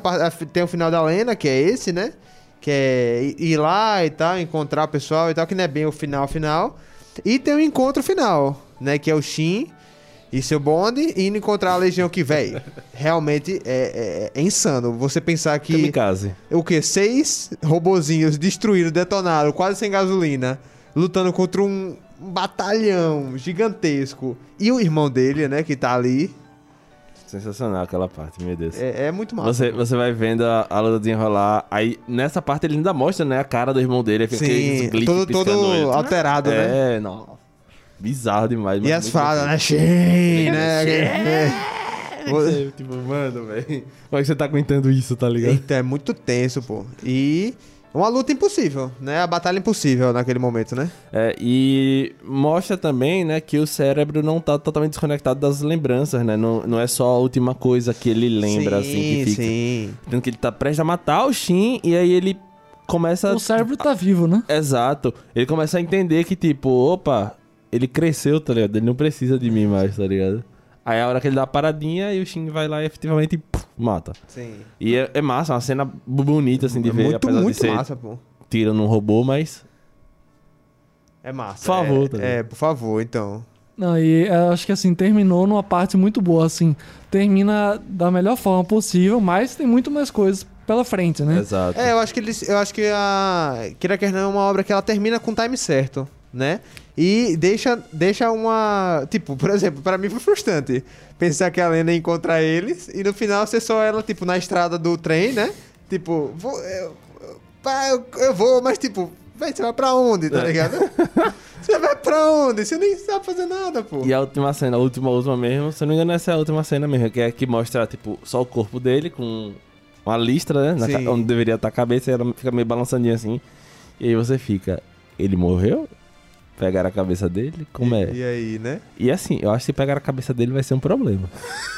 tem o final da Lena, que é esse, né? Que é ir- lá e tal, encontrar o pessoal e tal, que não é bem o final final. E tem o encontro final, né? Que é o Shin e seu bonde indo encontrar a Legião que, véi, realmente é, é- é insano. Você pensar que Kamikaze. o que? Seis robozinhos destruídos, detonados, quase sem gasolina, lutando contra um batalhão gigantesco. E o irmão dele, né, que tá ali. Sensacional aquela parte, meu Deus. É, é muito massa. Você, você vai vendo a, a luta desenrolar. Aí, nessa parte, ele ainda mostra, né, a cara do irmão dele. Fica Sim, glitch todo, todo alterado, né? É, não. Bizarro demais. E as frases, né? Shin, né? É, tipo, mano, velho. Como é que você tá aguentando isso, tá ligado? Eita, é muito tenso, pô. E uma luta impossível, né? A batalha impossível naquele momento, né? É, e mostra também, né, que o cérebro não tá totalmente desconectado das lembranças, né? Não, não é só a última coisa que ele lembra, sim, assim, que fica. Sim, Tanto que ele tá prestes a matar o Shin e aí ele começa... O cérebro tá vivo, né? Exato. Ele começa a entender que, tipo, opa, ele cresceu, tá ligado? Ele não precisa de mim mais, tá ligado? Aí a hora que ele dá a paradinha, aí o Shin vai lá e efetivamente puf, mata. Sim. E é, é massa, uma cena bonita assim de É ver, muito, apesar muito de ser massa, pô. tira num robô, mas É massa. Por favor, é, tá é, por favor, então. Não, e eu acho que assim, terminou numa parte muito boa, assim. Termina da melhor forma possível, mas tem muito mais coisas pela frente, né? exato. É, eu acho que eles. Eu acho que a. Kira Kern é uma obra que ela termina com o time certo, né? E deixa, deixa uma. Tipo, por exemplo, pra mim foi frustrante. Pensar que a Lena ia encontrar eles e no final ser só ela, tipo, na estrada do trem, né? Tipo, vou. Eu, eu, eu, vou, mas tipo, véi, você vai pra onde, tá É. ligado? você vai pra onde? Você nem sabe fazer nada, pô. E a última cena, a última, a última mesmo, se eu não me engano, essa é a última cena mesmo, que é que mostra, tipo, só o corpo dele com uma listra, né? ca- onde deveria estar a cabeça, e ela fica meio balançandinha assim. E aí você fica, ele morreu? Pegaram a cabeça dele? Como e, é? E aí, né? E assim, eu acho que se pegar a cabeça dele vai ser um problema.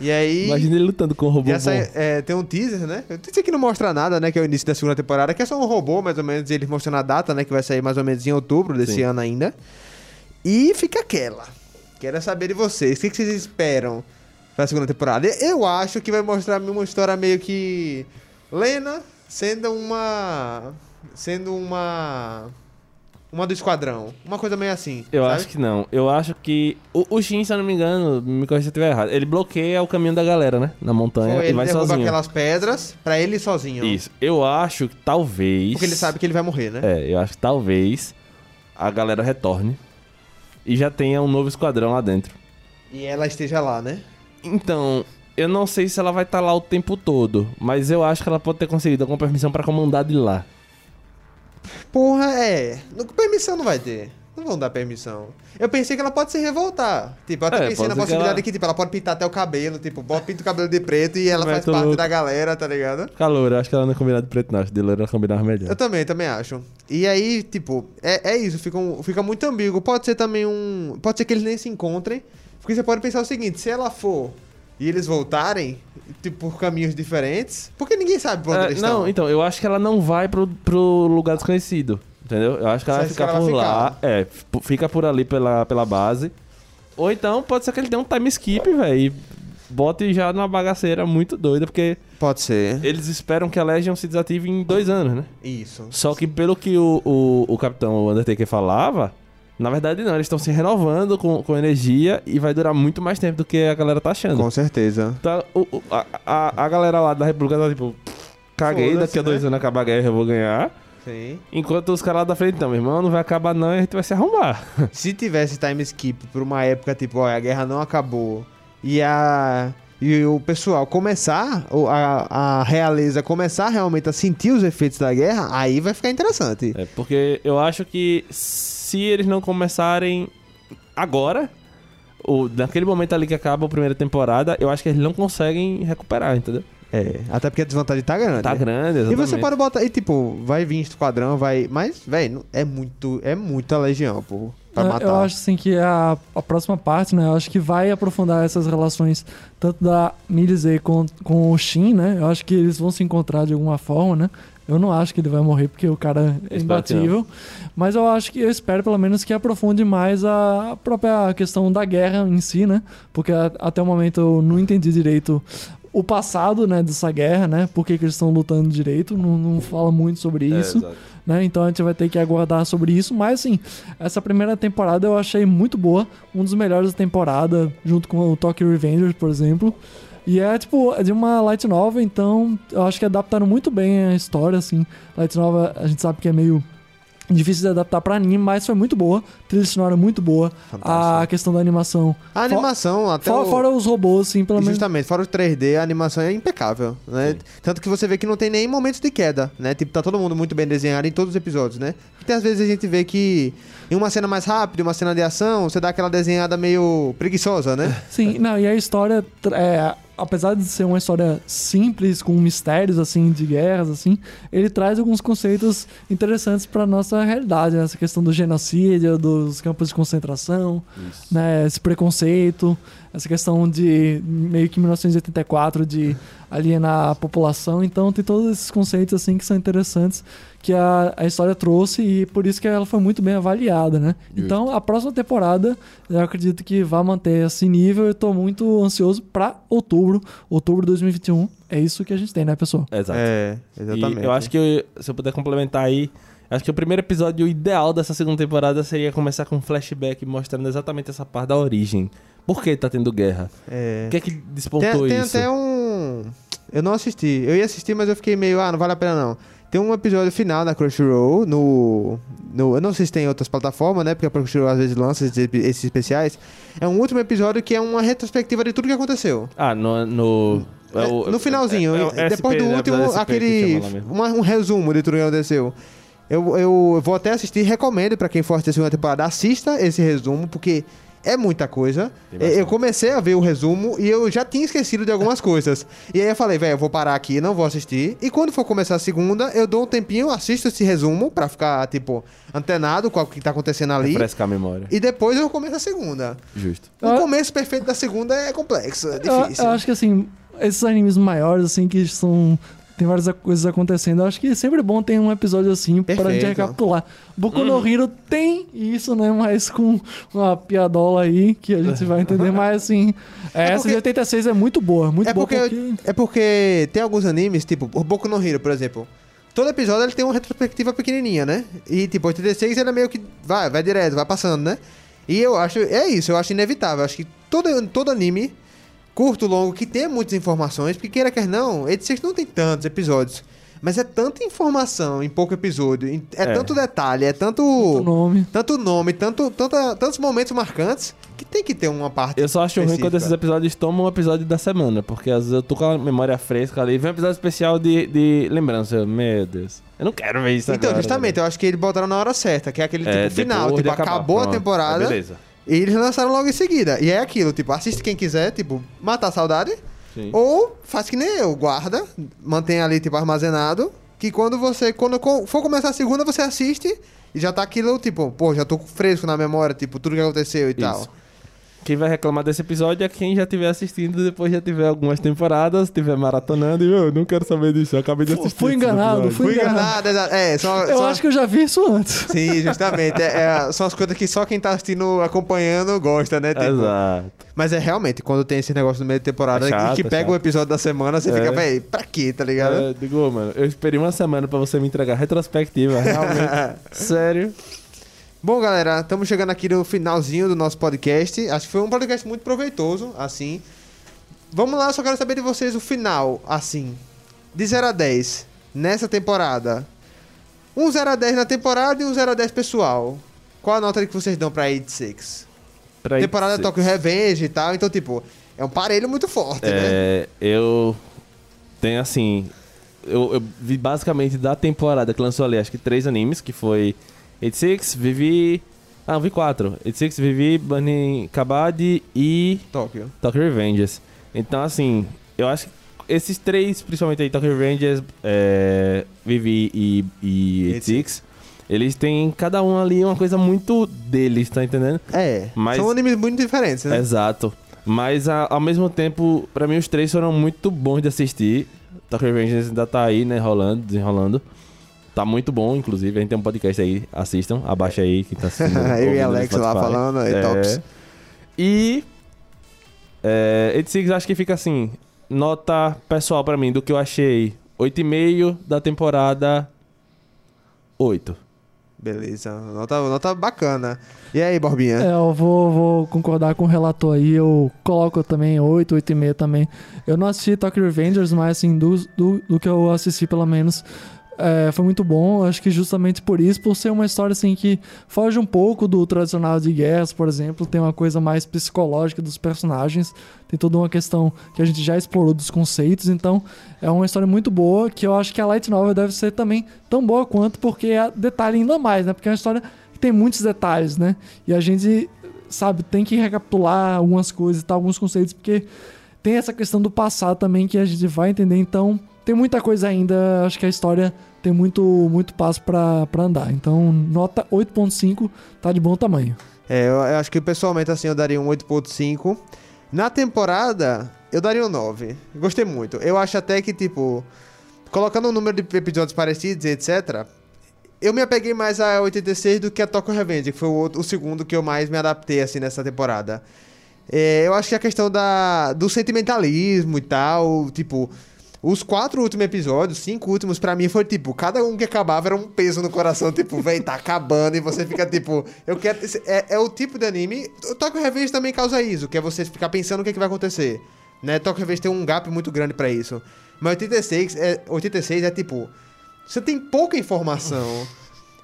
E aí. Imagina ele lutando com o robô E essa, bom. é, tem um teaser, né? O teaser que não mostra nada, né? Que é o início da segunda temporada, que é só um robô, mais ou menos, e eles mostrando a data, né? Que vai sair mais ou menos em outubro desse Sim. ano ainda. E fica aquela. Quero saber de vocês. O que vocês esperam pra segunda temporada? Eu acho que vai mostrar uma história meio que. Lena sendo uma. Sendo uma. Uma do esquadrão. Uma coisa meio assim. Eu sabe? acho que não. Eu acho que. O, o Shin, se eu não me engano, me corrija se eu estiver errado. Ele bloqueia o caminho da galera, né? Na montanha Foi, e ele vai derruba sozinho. aquelas pedras pra ele sozinho. Isso. Eu acho que talvez. Porque ele sabe que ele vai morrer, né? É, eu acho que talvez a galera retorne e já tenha um novo esquadrão lá dentro. E ela esteja lá, né? Então, eu não sei se ela vai estar lá o tempo todo, mas eu acho que ela pode ter conseguido alguma permissão pra comandar de lá. Porra, é. Permissão não vai ter. Não vão dar permissão. Eu pensei que ela pode se revoltar. Tipo, eu até É, pensei na ser que possibilidade ela- que, tipo, ela pode pintar até o cabelo, tipo, pinta o cabelo de preto e ela faz parte louco. da galera, tá ligado? Calor, eu acho que ela não é combinada de preto, não. Acho que de loira ela combinava melhor. Eu também, também acho. E aí, tipo, é, é isso, fica, um- fica muito ambíguo. Pode ser também um. Pode ser que eles nem se encontrem. Porque você pode pensar o seguinte: se ela for e eles voltarem, tipo, por caminhos diferentes. Porque ninguém sabe por onde É, eles não, estão. então, eu acho que ela não vai pro, pro lugar desconhecido. Entendeu? Eu acho que ela Você vai acha que ficar ela por vai lá. É, fica por ali pela, pela base. Ou então pode ser que ele dê um time skip, velho. E bote já numa bagaceira muito doida, porque Pode ser. eles esperam que a Legion se desative em dois anos, né? Isso. Só que pelo que o, o, o capitão Undertaker falava, na verdade não, eles estão se renovando com, com energia e vai durar muito mais tempo do que a galera tá achando. Com certeza. Então, o- o- a, a, a galera lá da República tá tipo, caguei, daqui a dois né? anos acabar a guerra eu vou ganhar. Sim. Enquanto os caras lá da frente, não, meu irmão, não vai acabar não e a gente vai se arrumar. Se tivesse time skip por uma época, tipo, ó, a guerra não acabou e a. E o pessoal começar, a, a realeza começar realmente a sentir os efeitos da guerra, aí vai ficar interessante. É, porque eu acho que se eles não começarem agora, ou naquele momento ali que acaba a primeira temporada, eu acho que eles não conseguem recuperar, entendeu? É, até porque a desvantagem tá grande. Tá grande, E exatamente. você pode botar. E tipo, vai vir esquadrão, vai. Mas, velho, é muito. É muita legião, pô. Pra Eu- matar. Eu acho assim que a, a próxima parte, né? Eu acho que vai aprofundar essas relações tanto da Mirizei com, com o Shin, né? Eu acho que eles vão se encontrar de alguma forma, né? Eu não acho que ele vai morrer porque o cara é imbatível. Mas eu acho que eu espero pelo menos que aprofunde mais a própria questão da guerra em si, né? Porque até o momento eu não entendi direito o passado, né, dessa guerra, né? Por que, eles estão lutando direito? Não, não fala muito sobre É, isso exato. né? Então a gente vai ter que aguardar sobre isso. Mas assim, essa primeira temporada eu achei muito boa. Um dos melhores da temporada, junto com o Tokyo Revengers, por exemplo. E é tipo, é de uma light novel, então eu acho que adaptaram muito bem a história, assim. Light novel a gente sabe que é meio difícil de adaptar pra anime, mas foi muito boa. Trilha sonora muito boa. A questão da animação. A animação, até. Fora, o- fora os robôs, assim, pelo menos. Justamente, fora o 3D, a animação é impecável, né? Tanto que você vê que não tem nem momentos de queda, né? Tipo, tá todo mundo muito bem desenhado em todos os episódios, né? Porque às vezes a gente vê que em uma cena mais rápida, em uma cena de ação, você dá aquela desenhada meio preguiçosa, né? Sim, não, e a história, é, apesar de ser uma história simples, com mistérios, assim, de guerras, assim, ele traz alguns conceitos interessantes pra nossa realidade, né? essa questão do genocídio, dos campos de concentração, né, esse preconceito, essa questão de meio que 1984 de alienar a população, então tem todos esses conceitos, assim, que são interessantes, que a, a história trouxe e por isso que ela foi muito bem avaliada, né? Justo. Então, a próxima temporada, eu acredito que vai manter esse nível. Eu tô muito ansioso pra outubro, outubro de 2021. É isso que a gente tem, né, pessoal? Exato. É, exatamente. E eu acho que, eu- se eu puder complementar aí, acho que o primeiro episódio ideal dessa segunda temporada seria começar com um flashback mostrando exatamente essa parte da origem. Por que tá tendo guerra? É. O que é que Tem, despontou tem isso? até um. Eu não assisti. Eu ia assistir, mas eu fiquei meio, ah, não vale a pena não. Tem um episódio final na Crunchyroll, no, no. Eu não sei se tem em outras plataformas, né? Porque a Crunchyroll às vezes lança esses, esses especiais. É um último episódio que é uma retrospectiva de tudo que aconteceu. Ah, no. no... é o- no finalzinho, é- é o depois SP, do né? último, Episódio SP que aquele. uma- um resumo de tudo que aconteceu. Eu, eu vou até assistir, recomendo pra quem for assistir a segunda temporada, assista esse resumo, porque é muita coisa. Eu comecei a ver o resumo e eu já tinha esquecido de algumas coisas. E aí eu falei, velho, eu vou parar aqui, não vou assistir. E quando for começar a segunda, eu dou um tempinho, assisto esse resumo pra ficar, tipo, antenado com o que tá acontecendo ali. Refrescar a memória. E depois eu começo a segunda. Justo. O Ah. começo perfeito da segunda é complexo, é Eu, difícil. eu acho que assim, esses animes maiores, assim, que são. Tem várias coisas acontecendo. Eu acho que é sempre bom ter um episódio assim pra gente Perfeito. recapitular. Boku Uhum. no Hero tem isso, né? Mas com uma piadola aí que a gente vai entender. Mas assim, essa porque- de 86 é muito boa. Muito É boa porque, porque. é porque tem alguns animes, tipo, o Boku no Hero, por exemplo. Todo episódio ele tem uma retrospectiva pequenininha, né? E, tipo, 86 ele é meio que vai, vai direto, vai passando, né? E eu acho, é isso, eu acho inevitável. Eu acho que todo, todo anime, curto, longo, que tenha muitas informações, porque queira quer não, 86 não tem tantos episódios. Mas é tanta informação em pouco episódio, é, É. tanto detalhe, é tanto... O nome. Tanto nome, tanto, tanta, tantos momentos marcantes, que tem que ter uma parte Eu só acho ruim quando específica. esses episódios tomam um episódio da semana, porque às vezes eu tô com a memória fresca ali. Vem um episódio especial de, de lembrança. Eu, Meu Deus. Eu não quero ver isso Então, agora, justamente, velho. eu acho que eles botaram na hora certa, que é aquele É, tipo final. Tipo, acabar. acabou a Pronto. temporada É, beleza. E eles lançaram logo em seguida. E é aquilo, tipo, assiste quem quiser, tipo, matar a saudade. Sim. Ou faz que nem eu, guarda, mantém ali, tipo, armazenado. Que quando você, quando for começar a segunda, você assiste e já tá aquilo, tipo, pô, já tô fresco na memória, tipo, tudo que aconteceu e tal. Quem vai reclamar desse episódio é quem já estiver assistindo depois já tiver algumas temporadas, estiver maratonando e eu não quero saber disso. Eu acabei de assistir. fui enganado, fui Fui enganado. enganado. É, só, Eu só- acho que eu já vi isso antes. Sim, justamente. É, é, são as coisas que só quem tá assistindo, acompanhando, gosta, né? Tipo, Exato. Mas é realmente, quando tem esse negócio no meio de temporada É chato, que é pega chato. o episódio da semana, você É. fica, véi, pra quê, tá ligado? É, digo, "Ô, mano, eu esperei uma semana pra você me entregar retrospectiva, realmente. Sério. Bom, galera, estamos chegando aqui no finalzinho do nosso podcast. Acho que foi um podcast muito proveitoso, assim. Vamos lá, só quero saber de vocês o final, assim. De 0 a 10, nessa temporada. Um 0 a 10 na temporada e um 0 a 10 pessoal. Qual a nota que vocês dão pra 86? Pra temporada ir- Tokyo Revenge e tal, então, tipo, é um parelho muito forte, né? É, eu tenho assim. Eu, eu vi basicamente da temporada que lançou ali, acho que três animes, que foi 86, Vivi. Ah, vi quatro. 86, Vivi, Burning Kabaddi e Tóquio. Tokyo Revengers. Então, assim, eu acho que esses três, principalmente aí, Tokyo Revengers, é, Vivi e, e 86, eles têm cada um ali uma coisa muito deles, tá entendendo? É, Mas- são animes muito diferentes, né? Exato. Mas a- ao mesmo tempo, pra mim os três foram muito bons de assistir. Tokyo Revengers ainda tá aí, né, rolando, desenrolando. Tá muito bom, inclusive. A gente tem um podcast aí, assistam. Abaixa aí quem tá assistindo. Eu e Alex lá falando, aí, É. tops. E. É, 86 acho que fica assim. Nota pessoal pra mim do que eu achei. 8,5 da temporada 8. Beleza, nota, nota bacana. E aí, Borbinha? É, eu vou, vou concordar com o relator aí. Eu coloco também 8, 8,5 também. Eu não assisti Tokyo Revengers, mas assim, do, do, do que eu assisti pelo menos, é, foi muito bom. Acho que justamente por isso, por ser uma história assim que foge um pouco do tradicional de guerras, por exemplo, tem uma coisa mais psicológica dos personagens, tem toda uma questão que a gente já explorou dos conceitos, então é uma história muito boa que eu acho que a Light Novel deve ser também tão boa quanto, porque é detalhe ainda mais, né? Porque é uma história que tem muitos detalhes, né? E a gente, sabe, tem que recapitular algumas coisas e tal, alguns conceitos, porque tem essa questão do passado também que a gente vai entender, então tem muita coisa ainda, acho que a história tem muito, muito passo pra andar. Então, nota 8.5 tá de bom tamanho. É, eu, eu acho que pessoalmente assim eu daria um 8.5. Na temporada, eu daria um 9. Gostei muito. Eu acho até que, tipo, colocando um número de episódios parecidos, etc., eu me apeguei mais a 86 do que a Tokyo Revenge, que foi o, o segundo que eu mais me adaptei, assim, nessa temporada. É, eu acho que a questão da, do sentimentalismo e tal, tipo... Os quatro últimos episódios, cinco últimos, pra mim foi tipo, cada um que acabava era um peso no coração, tipo, véi, tá acabando, e você fica tipo, eu quero. É, é o tipo de anime. O Tokyo Revenge também causa isso, que é você ficar pensando o que, é que vai acontecer. Né? Tokyo Revenge tem um gap muito grande pra isso. Mas 86 é, 86 é tipo, você tem pouca informação.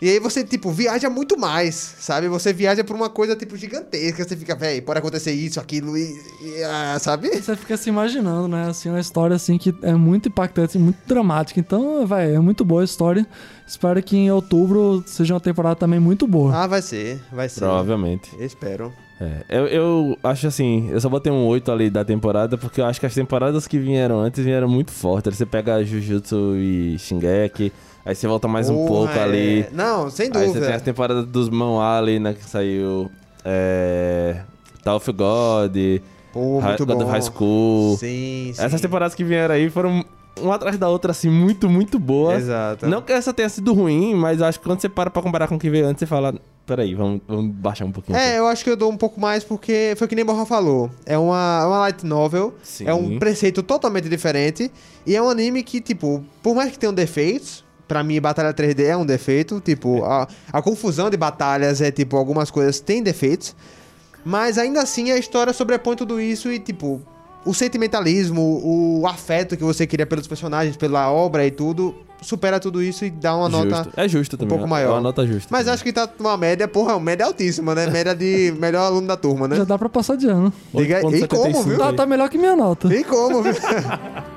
E aí você, tipo, viaja muito mais, sabe? Você viaja por uma coisa, tipo, gigantesca. Você fica, véi, pode acontecer isso, aquilo e. e, ah, sabe? Você fica se imaginando, né? Assim, uma história assim que é muito impactante, muito dramática. Então, vai, é muito boa a história. Espero que em outubro seja uma temporada também muito boa. Ah, vai ser, vai ser. Provavelmente. Espero. É, eu, eu acho assim, eu só botei um 8 ali da temporada, porque eu acho que as temporadas que vieram antes vieram muito fortes. Você pega Jujutsu e Shingeki, aí você volta mais um pouco é. ali. Não, sem Aí você dúvida. tem as temporadas dos Manhwa ali, né, que saiu é, Tower of God, Pô, muito God of High School. Sim, sim. Essas temporadas que vieram aí foram uma atrás da outra, assim, muito, muito boas. Exato. Não que essa tenha sido ruim, mas eu acho que quando você para pra comparar com o que veio antes, você fala, peraí, vamos, vamos baixar um pouquinho. É, eu acho que eu dou um pouco mais porque foi que nem Borra falou. É uma, uma light novel, Sim. é um preceito totalmente diferente e é um anime que, tipo, por mais que tenha defeitos, pra mim Batalha 3D é um defeito, tipo, a, a confusão de batalhas é, tipo, algumas coisas têm defeitos, mas ainda assim a história sobrepõe tudo isso e, tipo, o sentimentalismo, o afeto que você cria pelos personagens, pela obra e tudo, supera tudo isso e dá uma nota... Justo. É justo também. pouco maior. É uma nota justa. Mas acho que tá uma média, porra, uma média altíssima, né? Média de melhor aluno da turma, né? Já dá pra passar de ano. Diga e como, 8.75 viu? Tá, tá melhor que minha nota. E como, viu?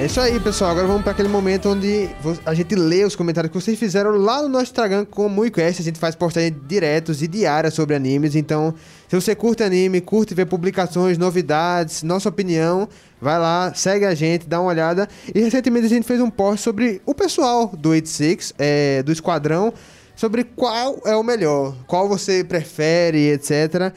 É isso aí, pessoal. Agora vamos para aquele momento onde a gente lê os comentários que vocês fizeram lá no nosso Instagram com o MuiQuest. A gente faz postagens diretos e diárias sobre animes. Então, se você curte anime, curte ver publicações, novidades, nossa opinião, vai lá, segue a gente, dá uma olhada. E recentemente a gente fez um post sobre o pessoal do 86, é, do Esquadrão, sobre qual é o melhor, qual você prefere, etc.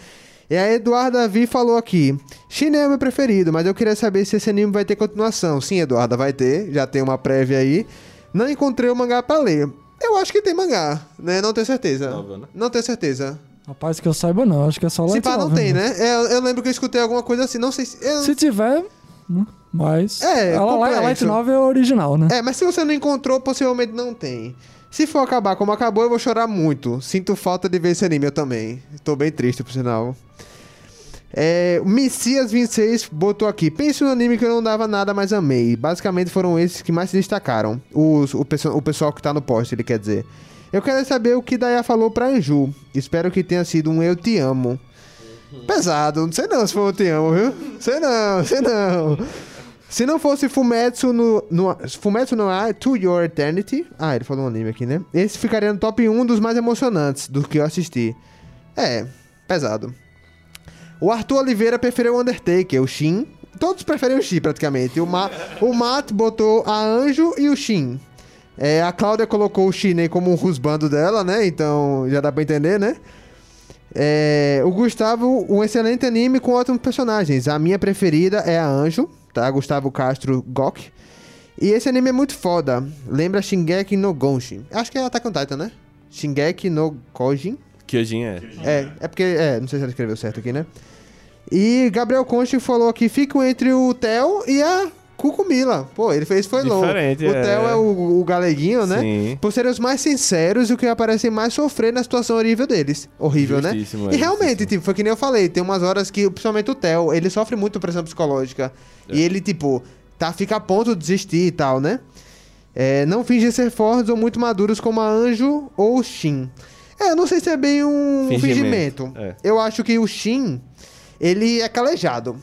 E a Eduardo Davi falou aqui: China é o meu preferido, mas eu queria saber se esse anime vai ter continuação. Sim, Eduarda, vai ter, já tem uma prévia aí. Não encontrei o mangá pra ler. Eu acho que tem mangá, né? Não tenho certeza. Novel, né? Não tenho certeza. Rapaz, que eu saiba não, acho que é só Se light pá, não tem, né? né? É, eu, eu lembro que eu escutei alguma coisa assim, não sei se. eu- Se tiver, né, mas... É, Ela, complexo. a light novel é original, né? É, mas se você não encontrou, possivelmente não tem. Se for acabar como acabou, eu vou chorar muito. Sinto falta de ver esse anime, eu também. Tô bem triste, por sinal. É, o Messias 26 botou aqui. Pense no anime que eu não dava nada, mas amei. Basicamente foram esses que mais se destacaram. Os, o, o pessoal que tá no post, ele quer dizer. Eu quero saber o que Daya falou pra Anju. Espero que tenha sido um Eu Te Amo. Pesado, não sei não se foi Eu Te Amo, viu? Sei não, sei não. Se não fosse Fumetsu no, no Fumetsu no To Your Eternity. Ah, ele falou um anime aqui, né? Esse ficaria no top 1 dos mais emocionantes do que eu assisti. É, pesado. O Arthur Oliveira preferiu o Undertaker, o Shin. Todos preferem o Shin, praticamente. O, Ma o Matt botou a Anjo e o Shin. É, a Cláudia colocou o Shin aí como um rusbando dela, né? Então já dá pra entender, né? É, o Gustavo, um excelente anime com ótimos personagens. A minha preferida é a Anjo, tá? Gustavo Castro Gok. E esse anime é muito foda. Lembra Shingeki no Gonshin. Acho que é Attack on Titan, né? Shingeki no Kojin. Kyojin é. É, é porque. É, não sei se ela escreveu certo aqui, né? E Gabriel Conte falou aqui: fico entre o Theo e a Cucumila. Pô, ele fez foi louco. O é. Theo é o, o galeguinho, né? Sim. Por serem os mais sinceros e o que aparecem mais sofrer na situação horrível deles. Horrível, né? Justíssimo, E é, realmente, justíssimo. tipo, foi que nem eu falei, tem umas horas que, principalmente o Theo, ele sofre muito pressão psicológica. É. E ele, tipo, tá, fica a ponto de desistir e tal, né? É, não fingem ser fortes ou muito maduros como a Anjo ou o Shin. É, eu não sei se é bem um fingimento. Fingimento, é. Eu acho que o Shin, ele é calejado.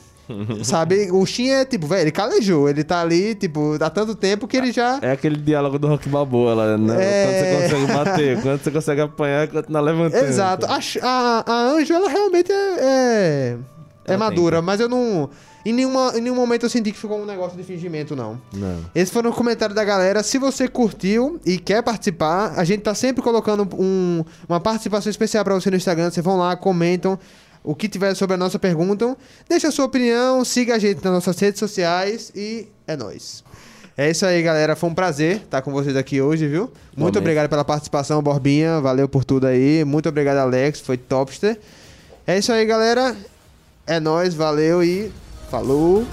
Sabe? O Shin é tipo, velho, ele calejou. Ele tá ali, tipo, há tanto tempo que ele já. É aquele diálogo do Rock Balboa lá, né? É. Quando você consegue bater, quando você consegue apanhar e continuar levantando. Exato. A, a, a Anjo, ela realmente é. É, é madura, mas eu não. Em, nenhuma, em nenhum momento eu senti que ficou um negócio de fingimento, não. Não. Esse foi o comentário da galera. Se você curtiu e quer participar, a gente tá sempre colocando um- uma participação especial pra você no Instagram. Vocês vão lá, comentam o que tiver sobre a nossa pergunta. Deixa a sua opinião, siga a gente nas nossas redes sociais e é nóis. É isso aí, galera. Foi um prazer estar com vocês aqui hoje, viu? Muito Igualmente. obrigado pela participação, Borbinha. Valeu por tudo aí. Muito obrigado, Alex. Foi topster. É isso aí, galera. É nóis, valeu e falou.